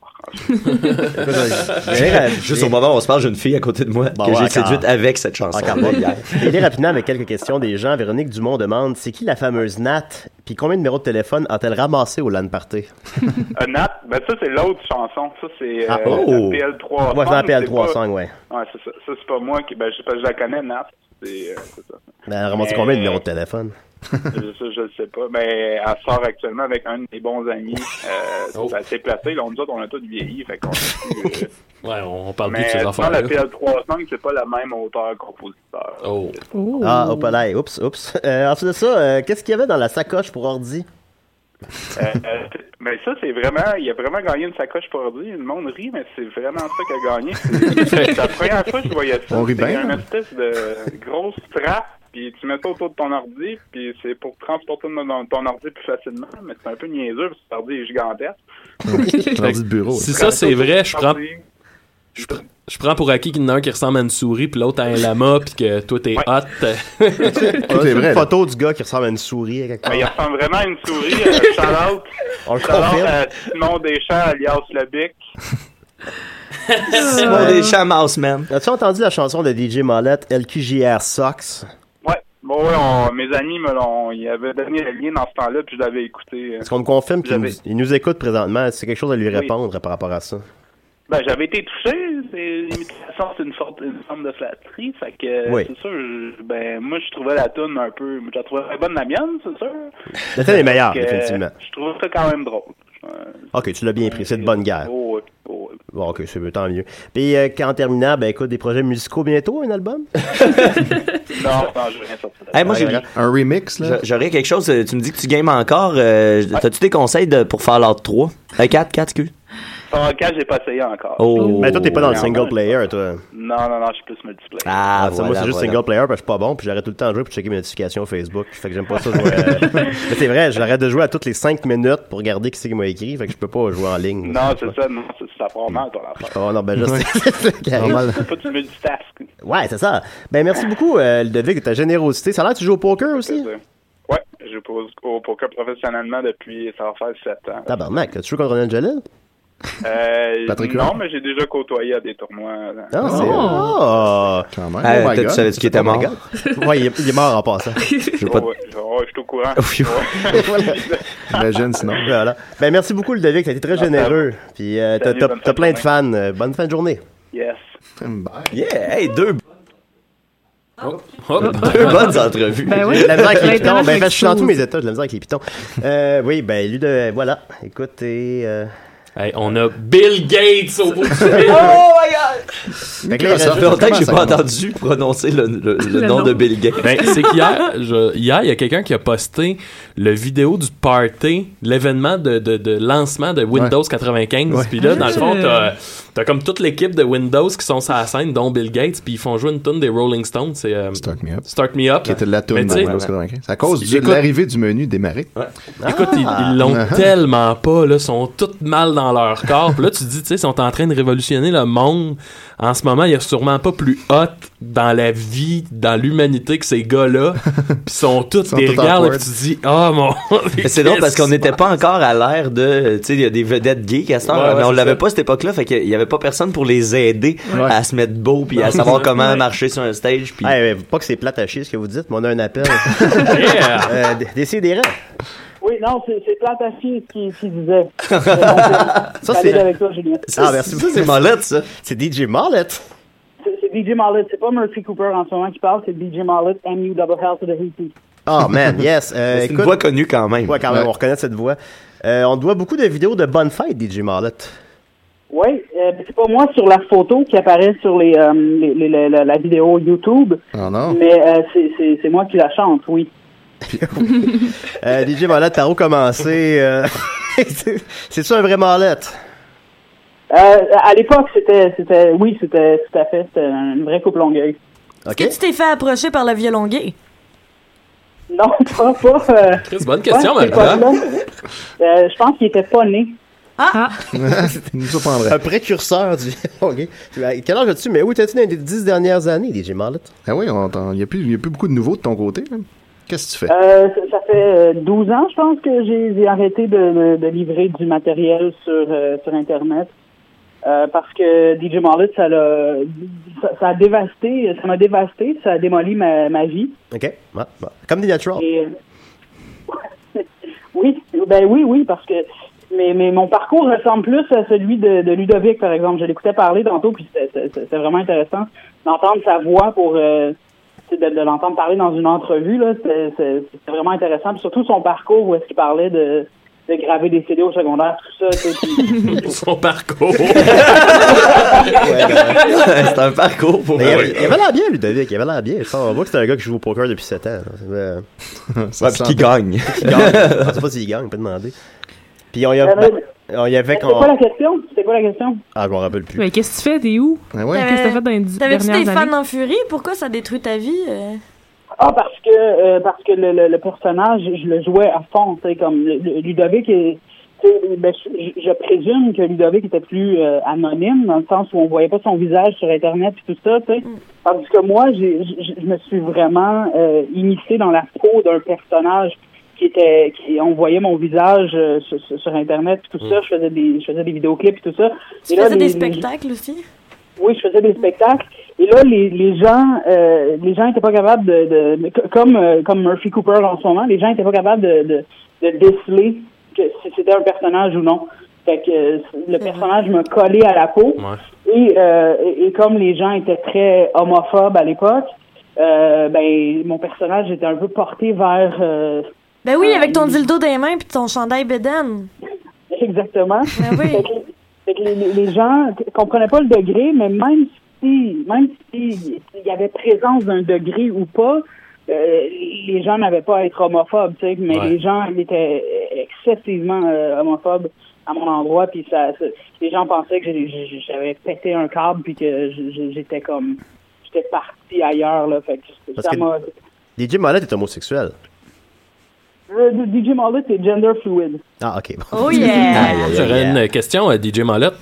Juste au moment où on se parle, j'ai une fille à côté de moi Bon, que ouais, j'ai séduite avec cette chanson. Je vais rapidement avec quelques questions des gens. Véronique Dumont demande c'est qui la fameuse Nat? Puis combien de numéros de téléphone a-t-elle ramassé au LAN Party? Euh, Nat, ben ça c'est l'autre chanson. Ça c'est euh, Ah, oh. la PL3. Ouais, c'est la C'est PL3 pas- song, ouais. Ouais, c'est ça. Ça c'est pas moi qui. Ben je sais pas, je la connais Nat. C'est euh, ça. Ben, elle a ramassé Mais- combien de numéros de téléphone? ça, je le sais pas. Mais elle sort actuellement avec un de mes bons amis. Euh, Oh. C'est assez placé. Là, on nous autres, on a tous vieilli. Fait qu'on plus, euh, Ouais, on, parle plus Mais de ces affaires-là. la PL3 c'est pas la même auteur-compositeur. Oh. Ah, hop là, oups, oups. Euh, ensuite de ça, euh, qu'est-ce qu'il y avait dans la sacoche pour ordi? Euh, euh, mais ça, c'est vraiment, il a vraiment gagné une sacoche pour ordi. Le monde rit, mais c'est vraiment ça qu'il a gagné. C'est la première fois que je voyais ça. On rit C'est bien, une hein? espèce de grosse strap, puis tu mets ça autour de ton ordi, puis c'est pour transporter ton, ton ordi plus facilement, mais c'est un peu niaiseux, parce que l'ordi est gigantesque. Un ordi de bureau. Si ça c'est vrai, je prends, Ordi, je, pr- je prends pour acquis qu'il y en a un qui ressemble à une souris, puis l'autre à un lama, puis que toi t'es Ouais. hot. On a est une vrai, là. photo du gars qui ressemble à une souris à quelque part. Mais il ressemble vraiment à une souris. Euh, shout out. On le Shout out à Simon Deschamps, alias Le Bic. Simon Deschamps, Mouse Man. As-tu entendu la chanson de DJ Mollette, LQJR Socks? Bon, ouais, on- mes amis me l'ont, ils avaient donné le lien dans ce temps-là, puis je l'avais écouté. Est-ce qu'on me confirme qu'il nous, il nous écoute présentement? C'est quelque chose à lui Oui. répondre par rapport à ça? Ben, j'avais été touché. C'est l'imitation, c'est une sorte, une forme de flatterie. Fait que, Oui. c'est sûr, je- ben, moi, je trouvais la tune un peu, je la trouvais très bonne la mienne, c'est sûr. La tienne est meilleure, définitivement. Je trouvais ça quand même drôle. Ok, tu l'as bien pris, c'est de bonne guerre. Oh, oh. Bon, ok, c'est tant mieux. Puis, euh, en terminant, ben écoute, des projets musicaux bientôt, un album? Non, non, je rien sortir. Hey, moi, j'ai un remix, là? J'a- J'aurais quelque chose. euh, Tu me dis que tu games encore. euh, T'as-tu des conseils de, pour Fallout 3 euh, 4, 4, excuse. Fallout 4, j'ai pas essayé encore. Oh. Ben, toi, t'es pas dans le single player, toi. Non, non, non, je suis plus multiplayer. Ah, ça, moi, c'est juste single player, parce que je suis pas bon, puis j'arrête tout le temps de jouer pour checker mes notifications Facebook. Fait que j'aime pas ça Mais c'est vrai, j'arrête de jouer à toutes les 5 minutes pour regarder qui c'est qui m'a écrit, fait que je peux pas jouer en ligne. Non, c'est ça, non, ça prend mal ton affaire. Oh non, ben je sais. Normal. Faut pas que tu multitask. Ouais, c'est ça. Ben merci beaucoup, euh, Ludovic, de ta générosité. Ça a l'air que tu joues au poker aussi? Ouais, je joue au, poker professionnellement depuis, ça va faire 7 ans. Tabarnak, as-tu joué contre Ronald Jalil? Euh, Patrick non, Huard? mais j'ai déjà côtoyé à des tournois. Ah, c'est... Oh! Quand même. Euh, Oh my t'as- tu savais-tu qu'il était Oh mort? God. Ouais, il est, il est mort en passant. Je pas Oh, oh, je suis au courant. Voilà. Imagine sinon. Voilà. Ben merci beaucoup, Ludovic, t'as été très généreux. Puis euh, t'as, Salut, plein de fans. Euh, Bonne fin de journée. Yes. Yeah, hey, deux, Oh, deux bonnes entrevues. Ben oui. J'ai de la misère avec les pitons. Ben, je suis dans tous mes états, de la misère avec les pitons. Euh, oui, ben, lui de. Voilà. Écoutez. Euh... Hey, on a Bill Gates au bout du fil. Oh my god! Fait que là, il Ça fait longtemps que j'ai pas entendu prononcer le, le- le Le nom nom. de Bill Gates. Ben, c'est qu'hier, hier, il y a quelqu'un qui a posté le vidéo du party, l'événement de, de, de lancement de Windows 95. Ouais. Puis là, dans le fond, t'as, t'as comme toute l'équipe de Windows qui sont sur la scène, dont Bill Gates, puis ils font jouer une tune des Rolling Stones. C'est euh, Start me up. Start Me Up. Qui était de la Mais toune tu dans sais, Windows 95. C'est à cause du- de l'arrivée du menu démarré. Écoute, ils- ils l'ont Ah. tellement pas, là, sont tous mal dans leur corps. Puis là, tu te dis, tu sais, ils sont en train de révolutionner le monde. En ce moment, il y a sûrement pas plus hot dans la vie, dans l'humanité que ces gars-là. Puis ils sont tous, Ils sont des tous regards, puis tu te dis, ah, mon. Mais C'est drôle parce qu'on n'était pas encore à l'ère de, tu sais, il y a des vedettes gays à cette heure, Ouais, ouais, mais on l'avait ça. pas à cette époque-là, fait qu'il y avait pas personne pour les aider Ouais. à se mettre beau puis à savoir comment marcher sur un stage puis Hey, pas que c'est plate à chier ce que vous dites, mais on a un appel. Yeah! euh, d- Décidérez. Oui, non, c'est c'est plate à chier ce qu'il ce qu'il disait. Ça, c'est. avec toi, Julien. Ah, merci ça c'est molette ça. C'est DJ Marlet. C'est DJ Marlet. C'est pas Murphy Cooper en ce moment qui parle, c'est DJ Marlet, MU double hell to the heat. Oh, man, yes. Euh, C'est une voix connue quand même. Ouais, quand même, Ouais. on reconnaît cette voix. Euh, on doit beaucoup de vidéos de bonnes fêtes, DJ Marlet. Oui, euh, mais c'est pas moi sur la photo qui apparaît sur les, euh, les- les- la, la- la vidéo YouTube, Oh non. mais euh, c'est- c'est c'est moi qui la chante, oui. Euh, DJ où commencer? Euh... c'est ça un vrai Marlet? Euh, à l'époque, c'était, c'était, oui, c'était tout à fait, c'était une vraie coupe longueuil. OK. Tu t'es fait approcher par le violon gay. Non, pas, pas. Euh, Chris, bonne question. Euh, je pense qu'il était pas né. Ah, nous surprendrait. Un précurseur du. OK. Quel âge as-tu? Mais où étais-tu dans les dix dernières années, DJ Marlet? Ah oui, on entend- il n'y a, plus- il y a plus beaucoup de nouveaux de ton côté. Qu'est-ce que tu fais? Euh, ça, fait euh, 12 ans, je pense, que j'ai, arrêté de, de, de livrer du matériel sur, euh, sur Internet. Euh, parce que DJ Marlet, ça l'a, ça, ça a dévasté, ça m'a dévasté, ça a démoli ma, ma vie. OK. Comme des natural. Et, euh, oui, ben oui, oui, parce que mais, mais mon parcours ressemble plus à celui de, de Ludovic, par exemple. Je l'écoutais parler tantôt, puis c'était- vraiment intéressant d'entendre sa voix pour euh, de, de l'entendre parler dans une entrevue. là. C'était vraiment intéressant. Puis surtout son parcours, où est-ce qu'il parlait de, de graver des CD au secondaire, tout ça. sais, puis- Son parcours. c'est un parcours pour Mais il, il avait l'air bien, Ludovic. Il avait l'air bien. On voit que c'est un gars qui joue au poker depuis 7 ans. Ouais, puis qui gagne. qui gagne. Je sais pas s'il gagne, on peut demander. Puis on y a. Euh, ben, on y avait C'était quoi la question? C'était quoi la question? Ah, je m'en rappelle plus. mais qu'est-ce que tu fais? T'es où? Ah ouais? Qu'est-ce que t'as fait dans les T'avais-tu des années? fans en furie? Pourquoi ça détruit ta vie? euh? Ah, parce que euh, parce que le, le, le personnage, je le jouais à fond, tu sais, comme Ludovic est. ben, je, je présume que Ludovic était plus euh, anonyme, dans le sens où on voyait pas son visage sur Internet et tout ça, tu sais. Tandis que moi, j'ai, je me suis vraiment euh, immiscé dans la peau d'un personnage qui était, qui, on voyait mon visage euh, sur, Internet et tout ça. Je faisais des, je faisais des vidéoclips et tout ça. Tu Et là, faisais les- des les- spectacles aussi? oui, je faisais des spectacles. Et là, les, les gens, euh, les gens étaient pas capables de, de, de- co- comme euh, comme Murphy Cooper en ce moment, les gens étaient pas capables de, de, de déceler que si c'était un personnage ou non. Fait que euh, le personnage m'a collé à la peau. Et, euh, et, et comme les gens étaient très homophobes à l'époque, euh, ben mon personnage était un peu porté vers euh, Ben oui, avec ton dildo des mains puis ton chandail bédaine. Exactement. Ben oui. Fait que- fait que les, les- les gens comprenaient pas le degré, mais même si même si il y avait présence d'un degré ou pas, euh, les gens n'avaient pas à être homophobes, tu sais, mais Ouais. les gens étaient excessivement euh, homophobes à mon endroit, puis ça, ça- les gens pensaient que j'avais pété un câble, puis que j'étais comme j'étais parti ailleurs là, fait que Parce ça que- m'a DJ Mollet est homosexuel. Euh, DJ Mollet est gender fluid. Ah, ok. Oh J'aurais une question à DJ Mollett.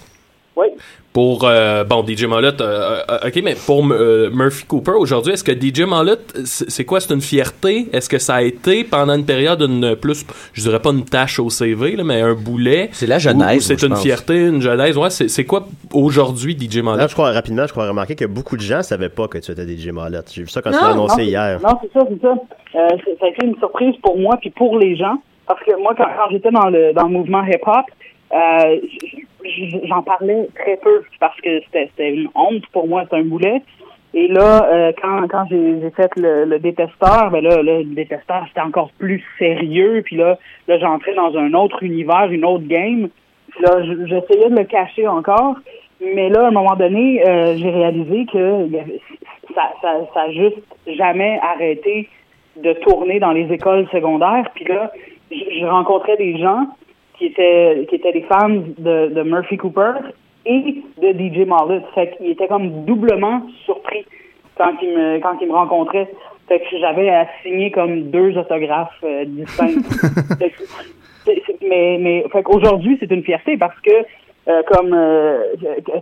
Oui. Pour, euh, bon, DJ Mollett, euh, euh, ok, mais pour euh, Murphy Cooper aujourd'hui, est-ce que DJ Mollett, c'est quoi, c'est une fierté? Est-ce que ça a été pendant une période une plus, je dirais pas une tâche au CV, là, mais un boulet? C'est la moi, c'est je une pense. fierté, une genèse? Ouais, c'est quoi aujourd'hui DJ Là, Mollett? je crois, rapidement, je crois remarquer que beaucoup de gens savaient pas que tu étais DJ Mollet. J'ai vu ça quand tu Non, l'as annoncé non, hier. Non, c'est ça, c'est ça. Euh, ça a été une surprise pour moi puis pour les gens. Parce que moi, quand, quand j'étais dans le, dans le mouvement hip-hop, euh, j'en parlais très peu parce que c'était une honte pour moi, c'était un boulet. Et là, euh, quand, quand j'ai fait le, le détesteur, ben là, là, le détesteur, c'était encore plus sérieux. Puis là, là j'entrais dans un autre univers, une autre game. Puis là, j'essayais de le cacher encore. Mais là, à un moment donné, euh, j'ai réalisé que ça, ça, juste jamais arrêté de tourner dans les écoles secondaires. Puis là, je rencontrais des gens qui étaient qui étaient des fans de, de Murphy Cooper et de DJ Mollet. Fait qu'ils étaient comme doublement surpris quand ils me quand ils me rencontraient. Fait que j'avais à signer comme deux autographes euh, distincts. Mais mais fait qu'aujourd'hui c'est une fierté parce que euh, comme euh,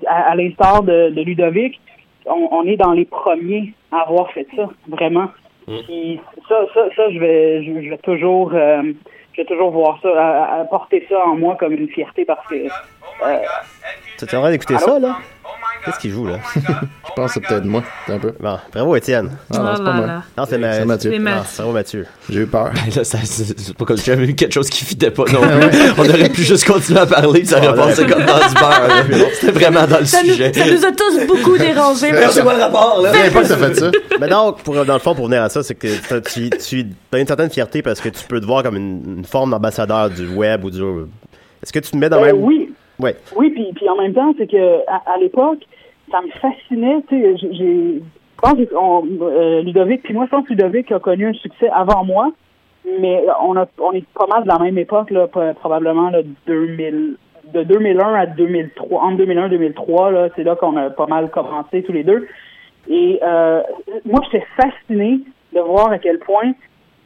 à, à l'instar de, de Ludovic, on, on est dans les premiers à avoir fait ça, vraiment. Puis ça, ça, ça, je vais, je, je vais toujours, je vais toujours voir ça, à- à porter ça en moi comme une fierté parce que. euh, Tu es en train d'écouter ça, là? Qu'est-ce qu'il joue, là? Je pense que c'est peut-être moi, un peu. Bon, bravo, Étienne. Ah, non, c'est pas Oh moi. Non, c'est Ma- C'est Mathieu. C'est Mathieu. bravo, Mathieu. J'ai eu peur. Ben là, ça- c'est pas comme si j'avais eu quelque chose qui fitait pas non plus. On aurait pu juste continuer à parler, ça aurait passé comme dans du beurre. C'était vraiment dans le Ça nous, sujet. ça nous a tous beaucoup dérangés. Mais c'est quoi le rapport, là? Pas que ça fait ça. Mais donc, pour, dans le fond, pour venir à ça, c'est que t'as- tu, tu as une certaine fierté parce que tu peux te voir comme une, une forme d'ambassadeur du web ou du. Est-ce que tu te mets dans Ben le même. oui. Ouais. Oui, puis, puis en même temps, c'est que à, à l'époque, ça me fascinait. Tu sais, j'ai- je pense que euh, Ludovic, puis moi, je pense que Ludovic a connu un succès avant moi, mais on a, on est pas mal de la même époque là, probablement là, 2000, de 2001 à 2003, entre 2001 et 2003 là, c'est là qu'on a pas mal commencé tous les deux. Et euh, moi, j'étais fasciné de voir à quel point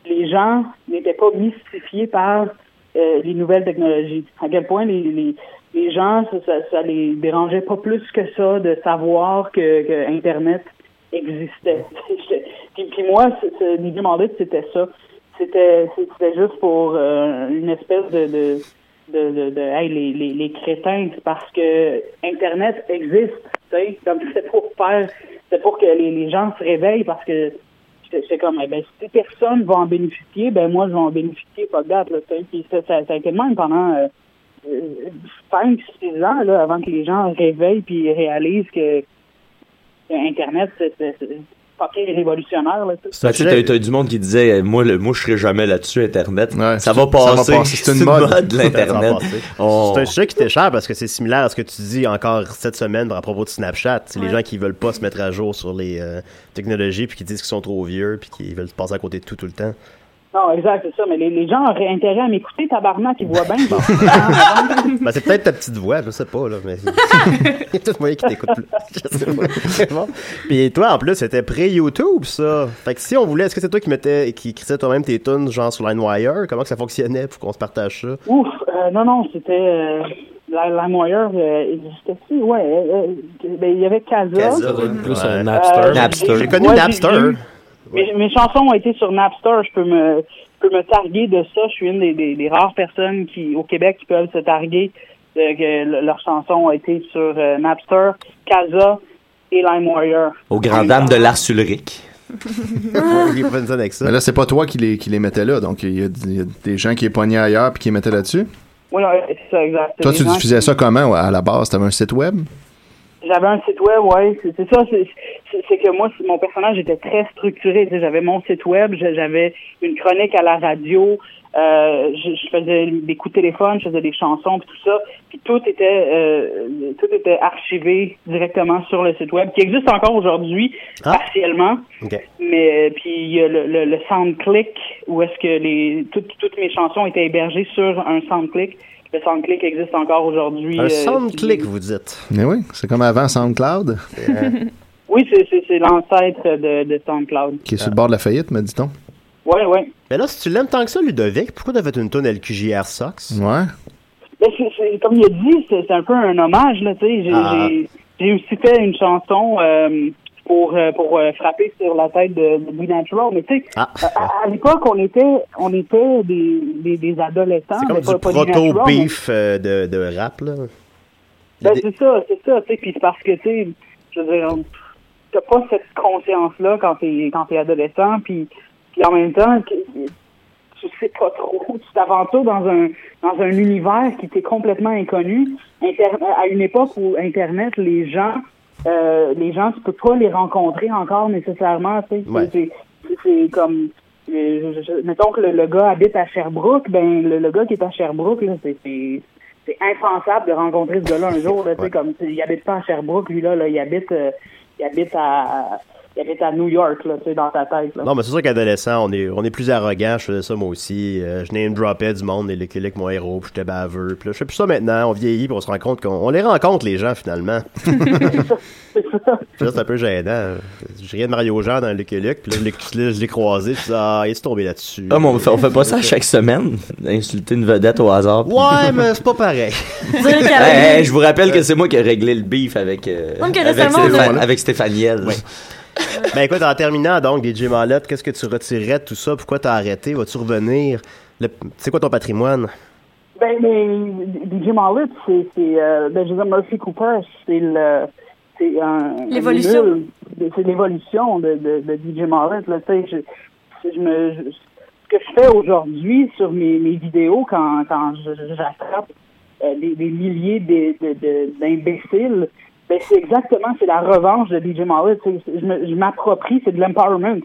les gens n'étaient pas mystifiés par euh, les nouvelles technologies. À quel point les, les, les gens, ça, ça, ça les dérangeait pas plus que ça de savoir que, que Internet existait. puis, puis moi, l'idée Mandate, c'était ça. C'était c'était juste pour euh, une espèce de, de de, de, hey, les, les, les crétins, parce que Internet existe, tu sais, comme c'est pour faire, c'est pour que les, les gens se réveillent parce que c'est comme, eh ben, si personne va en bénéficier, ben moi je vais en bénéficier, pas de date, là, tu sais. Puis ça, ça, ça a été même pendant euh, 5, 6 ans, là, avant que les gens réveillent puis réalisent que, Internet, c'est révolutionnaire, là, tu sais. Tu sais, t'as- t'as du monde qui disait, euh, moi, le, moi, je serai jamais là-dessus, Internet. ça va ça va passer. passer, c'est une mode. l'Internet. Ça va passer. On- C'est un sujet qui était cher parce que c'est similaire à ce que tu dis encore cette semaine à propos de Snapchat. C'est les Ouais. gens qui veulent pas se mettre à jour sur les euh, technologies puis qui disent qu'ils sont trop vieux puis qui veulent passer à côté de tout tout le temps. Non, exact, c'est ça. Mais les, les gens auraient intérêt à m'écouter, tabarnak, ils voient bien. Ben, c'est peut-être ta petite voix, je sais pas, là, mais il y a tout moyen qui t'écoute plus. Je sais pas. Bon. Puis toi, en plus, c'était pré-YouTube, ça. Fait que si on voulait, est-ce que c'est toi qui mettais, qui écrivais toi-même tes tunes, genre sur LimeWire? Comment que ça fonctionnait pour qu'on se partage ça? Ouf, euh, non, non, c'était... Euh, la- LimeWire euh, existait-tu? Ouais, euh, euh, ben, il y avait Casa. Casa, plus un Euh, Napster. Napster. J'ai connu ouais, Napster. Mes, mes chansons ont été sur Napster. Je peux me, je peux me targuer de ça. Je suis une des, des, des rares personnes qui, au Québec, qui peuvent se targuer de, que le- leurs chansons ont été sur euh, Napster, Casa et Lime Warrior. Aux grandes dames de avec ça. Mais là, c'est pas toi qui les, qui les mettais là, donc il y, a il y a des gens qui les pognaient ailleurs puis qui les mettaient là-dessus. Oui, c'est ça, exact. Toi, tu diffusais qui- ça comment à la base? T'avais un site web? J'avais un site web, ouais, c'est ça. c'est- que moi, mon personnage était très structuré. tu sais, J'avais mon site web, j'avais une chronique à la radio, euh, je, je faisais des coups de téléphone, je faisais des chansons, puis tout ça. Puis tout était, euh, tout était archivé directement sur le site web, qui existe encore aujourd'hui, partiellement. OK. Mais puis il y a le, le, le SoundClick où est-ce que les toutes, toutes mes chansons étaient hébergées sur un SoundClick. Le SoundClick existe encore aujourd'hui. Un euh, SoundClick, vous dites. Mais oui, c'est comme avant SoundCloud, Oui, c'est- l'ancêtre de, de SoundCloud. qui est sur le bord de la faillite, me dit-on. Ouais, ouais. Mais là, si tu l'aimes tant que ça, Ludovic, pourquoi t'as fait une tonne LQJR Sox? Ouais. Ben, comme il a dit, c'est un peu un hommage, là, tu sais. J'ai Ah. aussi fait une chanson euh, pour, euh, pour euh, frapper sur la tête de, de Be Natural, mais tu sais, Ah. à, à l'époque, on était, on était des, des, des adolescents. C'est comme du pas- Be Natural, mais- proto-beef euh, de, de rap, là. Ben, c'est ça, c'est ça, tu sais, puis c'est parce que, tu sais, je veux dire, t'as pas cette conscience-là quand t'es, quand t'es adolescent, puis, puis en même temps, tu sais pas trop, tu t'aventures dans un, dans un univers qui t'est complètement inconnu, Inter- à une époque où Internet, les gens, euh, les gens, tu peux pas les rencontrer encore nécessairement, tu sais, Ouais. c'est, comme, euh, je- je- mettons que le, le gars habite à Sherbrooke, ben, le, le gars qui est à Sherbrooke, là, c'est, c'est, c'est impensable de rencontrer ce gars-là un jour. Là, tu sais, comme il habite pas à Sherbrooke, lui là, là il habite, euh, il habite à, il habite à New York là, tu sais, dans ta tête. Là. Non, mais c'est sûr qu'adolescent, on est, on est plus arrogant. Je faisais ça moi aussi. Euh, je name dropais du monde, et le Québec, mon héros, puis j'étais baveux. Puis là, je fais plus ça maintenant. On vieillit, puis on se rend compte qu'on on les rencontre, les gens, finalement. Puis là, c'est un peu gênant. Je riais de Mario Jean dans le Luc, puis là, je l'ai- là, je croisé, puis ah, il est tombé là-dessus. Ah, mais on fait, on fait pas ça chaque semaine, insulter une vedette au hasard. Ouais, mais c'est pas pareil. Hey, hey, je vous rappelle que c'est moi qui ai réglé le beef avec, euh, avec, Stéphane- Stéphaniel. Ben écoute, en terminant, donc, DJ Mallette, qu'est-ce que tu retirerais de tout ça? Pourquoi t'as arrêté? Vas-tu revenir? Le- C'est quoi ton patrimoine? Ben, mais DJ Mallet, c'est, c'est euh, ben, je veux dire, Murphy Cooper, c'est le, c'est un, L'évolution. un c'est l'évolution de, de, de DJ Mallet, là, tu sais, je, je me, je- ce que je fais aujourd'hui sur mes, mes vidéos quand, quand j'attrape euh, des, des milliers de- de- de- d'imbéciles, ben, c'est exactement, c'est la revanche de DJ Mallet, je, m'approprie, c'est de l'empowerment,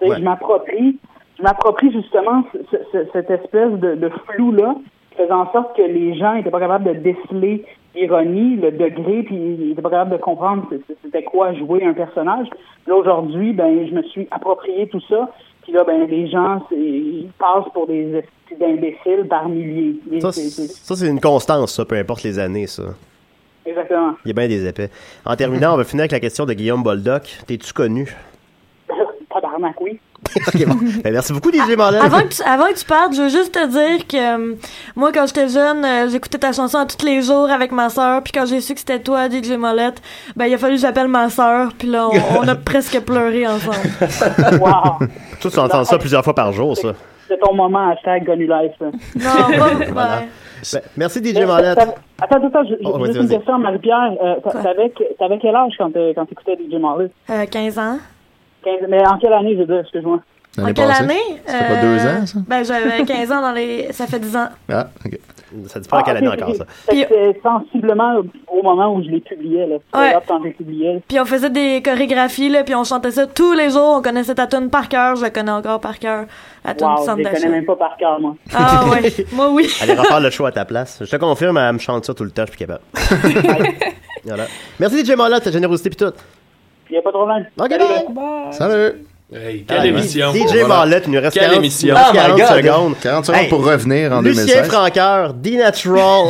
Ouais. je m'approprie, je m'approprie justement ce- ce- cette espèce de, de flou-là, faisant en sorte que les gens n'étaient pas capables de déceler l'ironie, le degré, puis ils n'étaient pas capables de comprendre c'était quoi jouer un personnage. Là, aujourd'hui, ben, je me suis approprié tout ça, puis là, ben, les gens, ils passent pour des esprits d'imbéciles par milliers. Ça, c'est une constance, ça, peu importe les années, ça. Exactement. Il y a bien des épais. En terminant, on va finir avec la question de Guillaume Boldoc. T'es-tu connu? Tabarnak, oui. ok, bon. Ben, merci beaucoup, DJ Mallette. Avant que, tu, avant que tu partes, je veux juste te dire que euh, moi, quand j'étais jeune, euh, j'écoutais ta chanson à tous les jours avec ma sœur. Puis quand j'ai su que c'était toi, DJ Molette, ben il a fallu que j'appelle ma sœur. Puis là, on, on a presque pleuré ensemble. Wow. Toi, tu entends ça plusieurs fois par jour, ça. C'est ton moment, hashtag Gunny Life. Non, pas, Voilà. Ben, merci, DJ Mais, Mallette. t'as- Attends, attends, j'ai Oh, juste une question, Marie-Pierre. Euh, t'a- T'avais que- t'avais quel âge quand quand t'écoutais DJ Marley? Euh, 15 ans. 15 Mais en quelle année, je veux dire, excuse-moi? En quelle année? C'était pas deux ans, ça? Ben, j'avais 15 ans dans les... Ça fait 10 ans. Ah, ok. Ça dit pas à quelle Ah, année encore, ça. Fait C'est sensiblement au moment où je les publiais, là. Ouais. Là, quand je les publiais. Puis on faisait des chorégraphies, là, puis on chantait ça tous les jours. On connaissait ta tune par cœur. Je la connais encore par cœur. La tune Wow, je les connais même pas par cœur, moi. Ah ouais, moi oui. Allez, refaire le show à ta place. Je te confirme, elle me chante ça tout le temps, je suis capable. voilà. Merci, DJ Mallette, ta générosité pis tout. Il n'y a pas de problème. Ok, bye. Salut! Hey, Ah, quelle émission. DJ. Mallette, il nous reste Quelle 40, émission. il nous reste Oh my 40 God. secondes. 40 secondes pour revenir en Lucien 2016. Franqueur, D-Natural,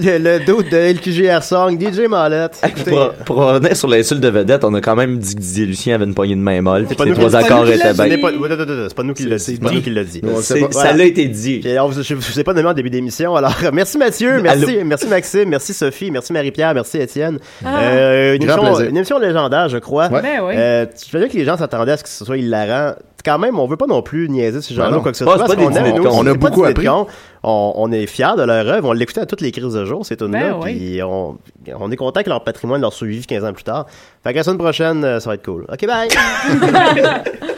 le, le dos de LQGR Song, DJ Mallette. Écoutez, Pour, pour revenir sur l'insulte de vedette, on a quand même dit que Didier Lucien avait une poignée de main molle, puis pas nous trois c'est accords étaient bien. C'est pas- c'est nous qui l'a dit. C'est pas nous qui l'a dit. Le C'est-. Ça l'a été dit. Je, vous ai pas nommé en début d'émission. Alors, merci Mathieu, merci, merci Maxime, merci Sophie, merci Marie-Pierre, merci Étienne. Ah. Euh, une, Grand émission, plaisir. une émission légendaire, je crois. Je veux dire que les gens s'attendent s'attendait à ce que ce soit hilarant. Quand même, on veut pas non plus niaiser ces Ben gens-là non. ou quoi que ce Ah, soit. pas aime, nous, con. On a beaucoup appris. On, on est fiers de leur œuvre. On l'écoutait à toutes les crises de jour, ces tunes-là. Ben oui. Puis on, on est content que leur patrimoine leur survive 15 ans plus tard. Fait que la semaine prochaine, euh, ça va être cool. OK, bye!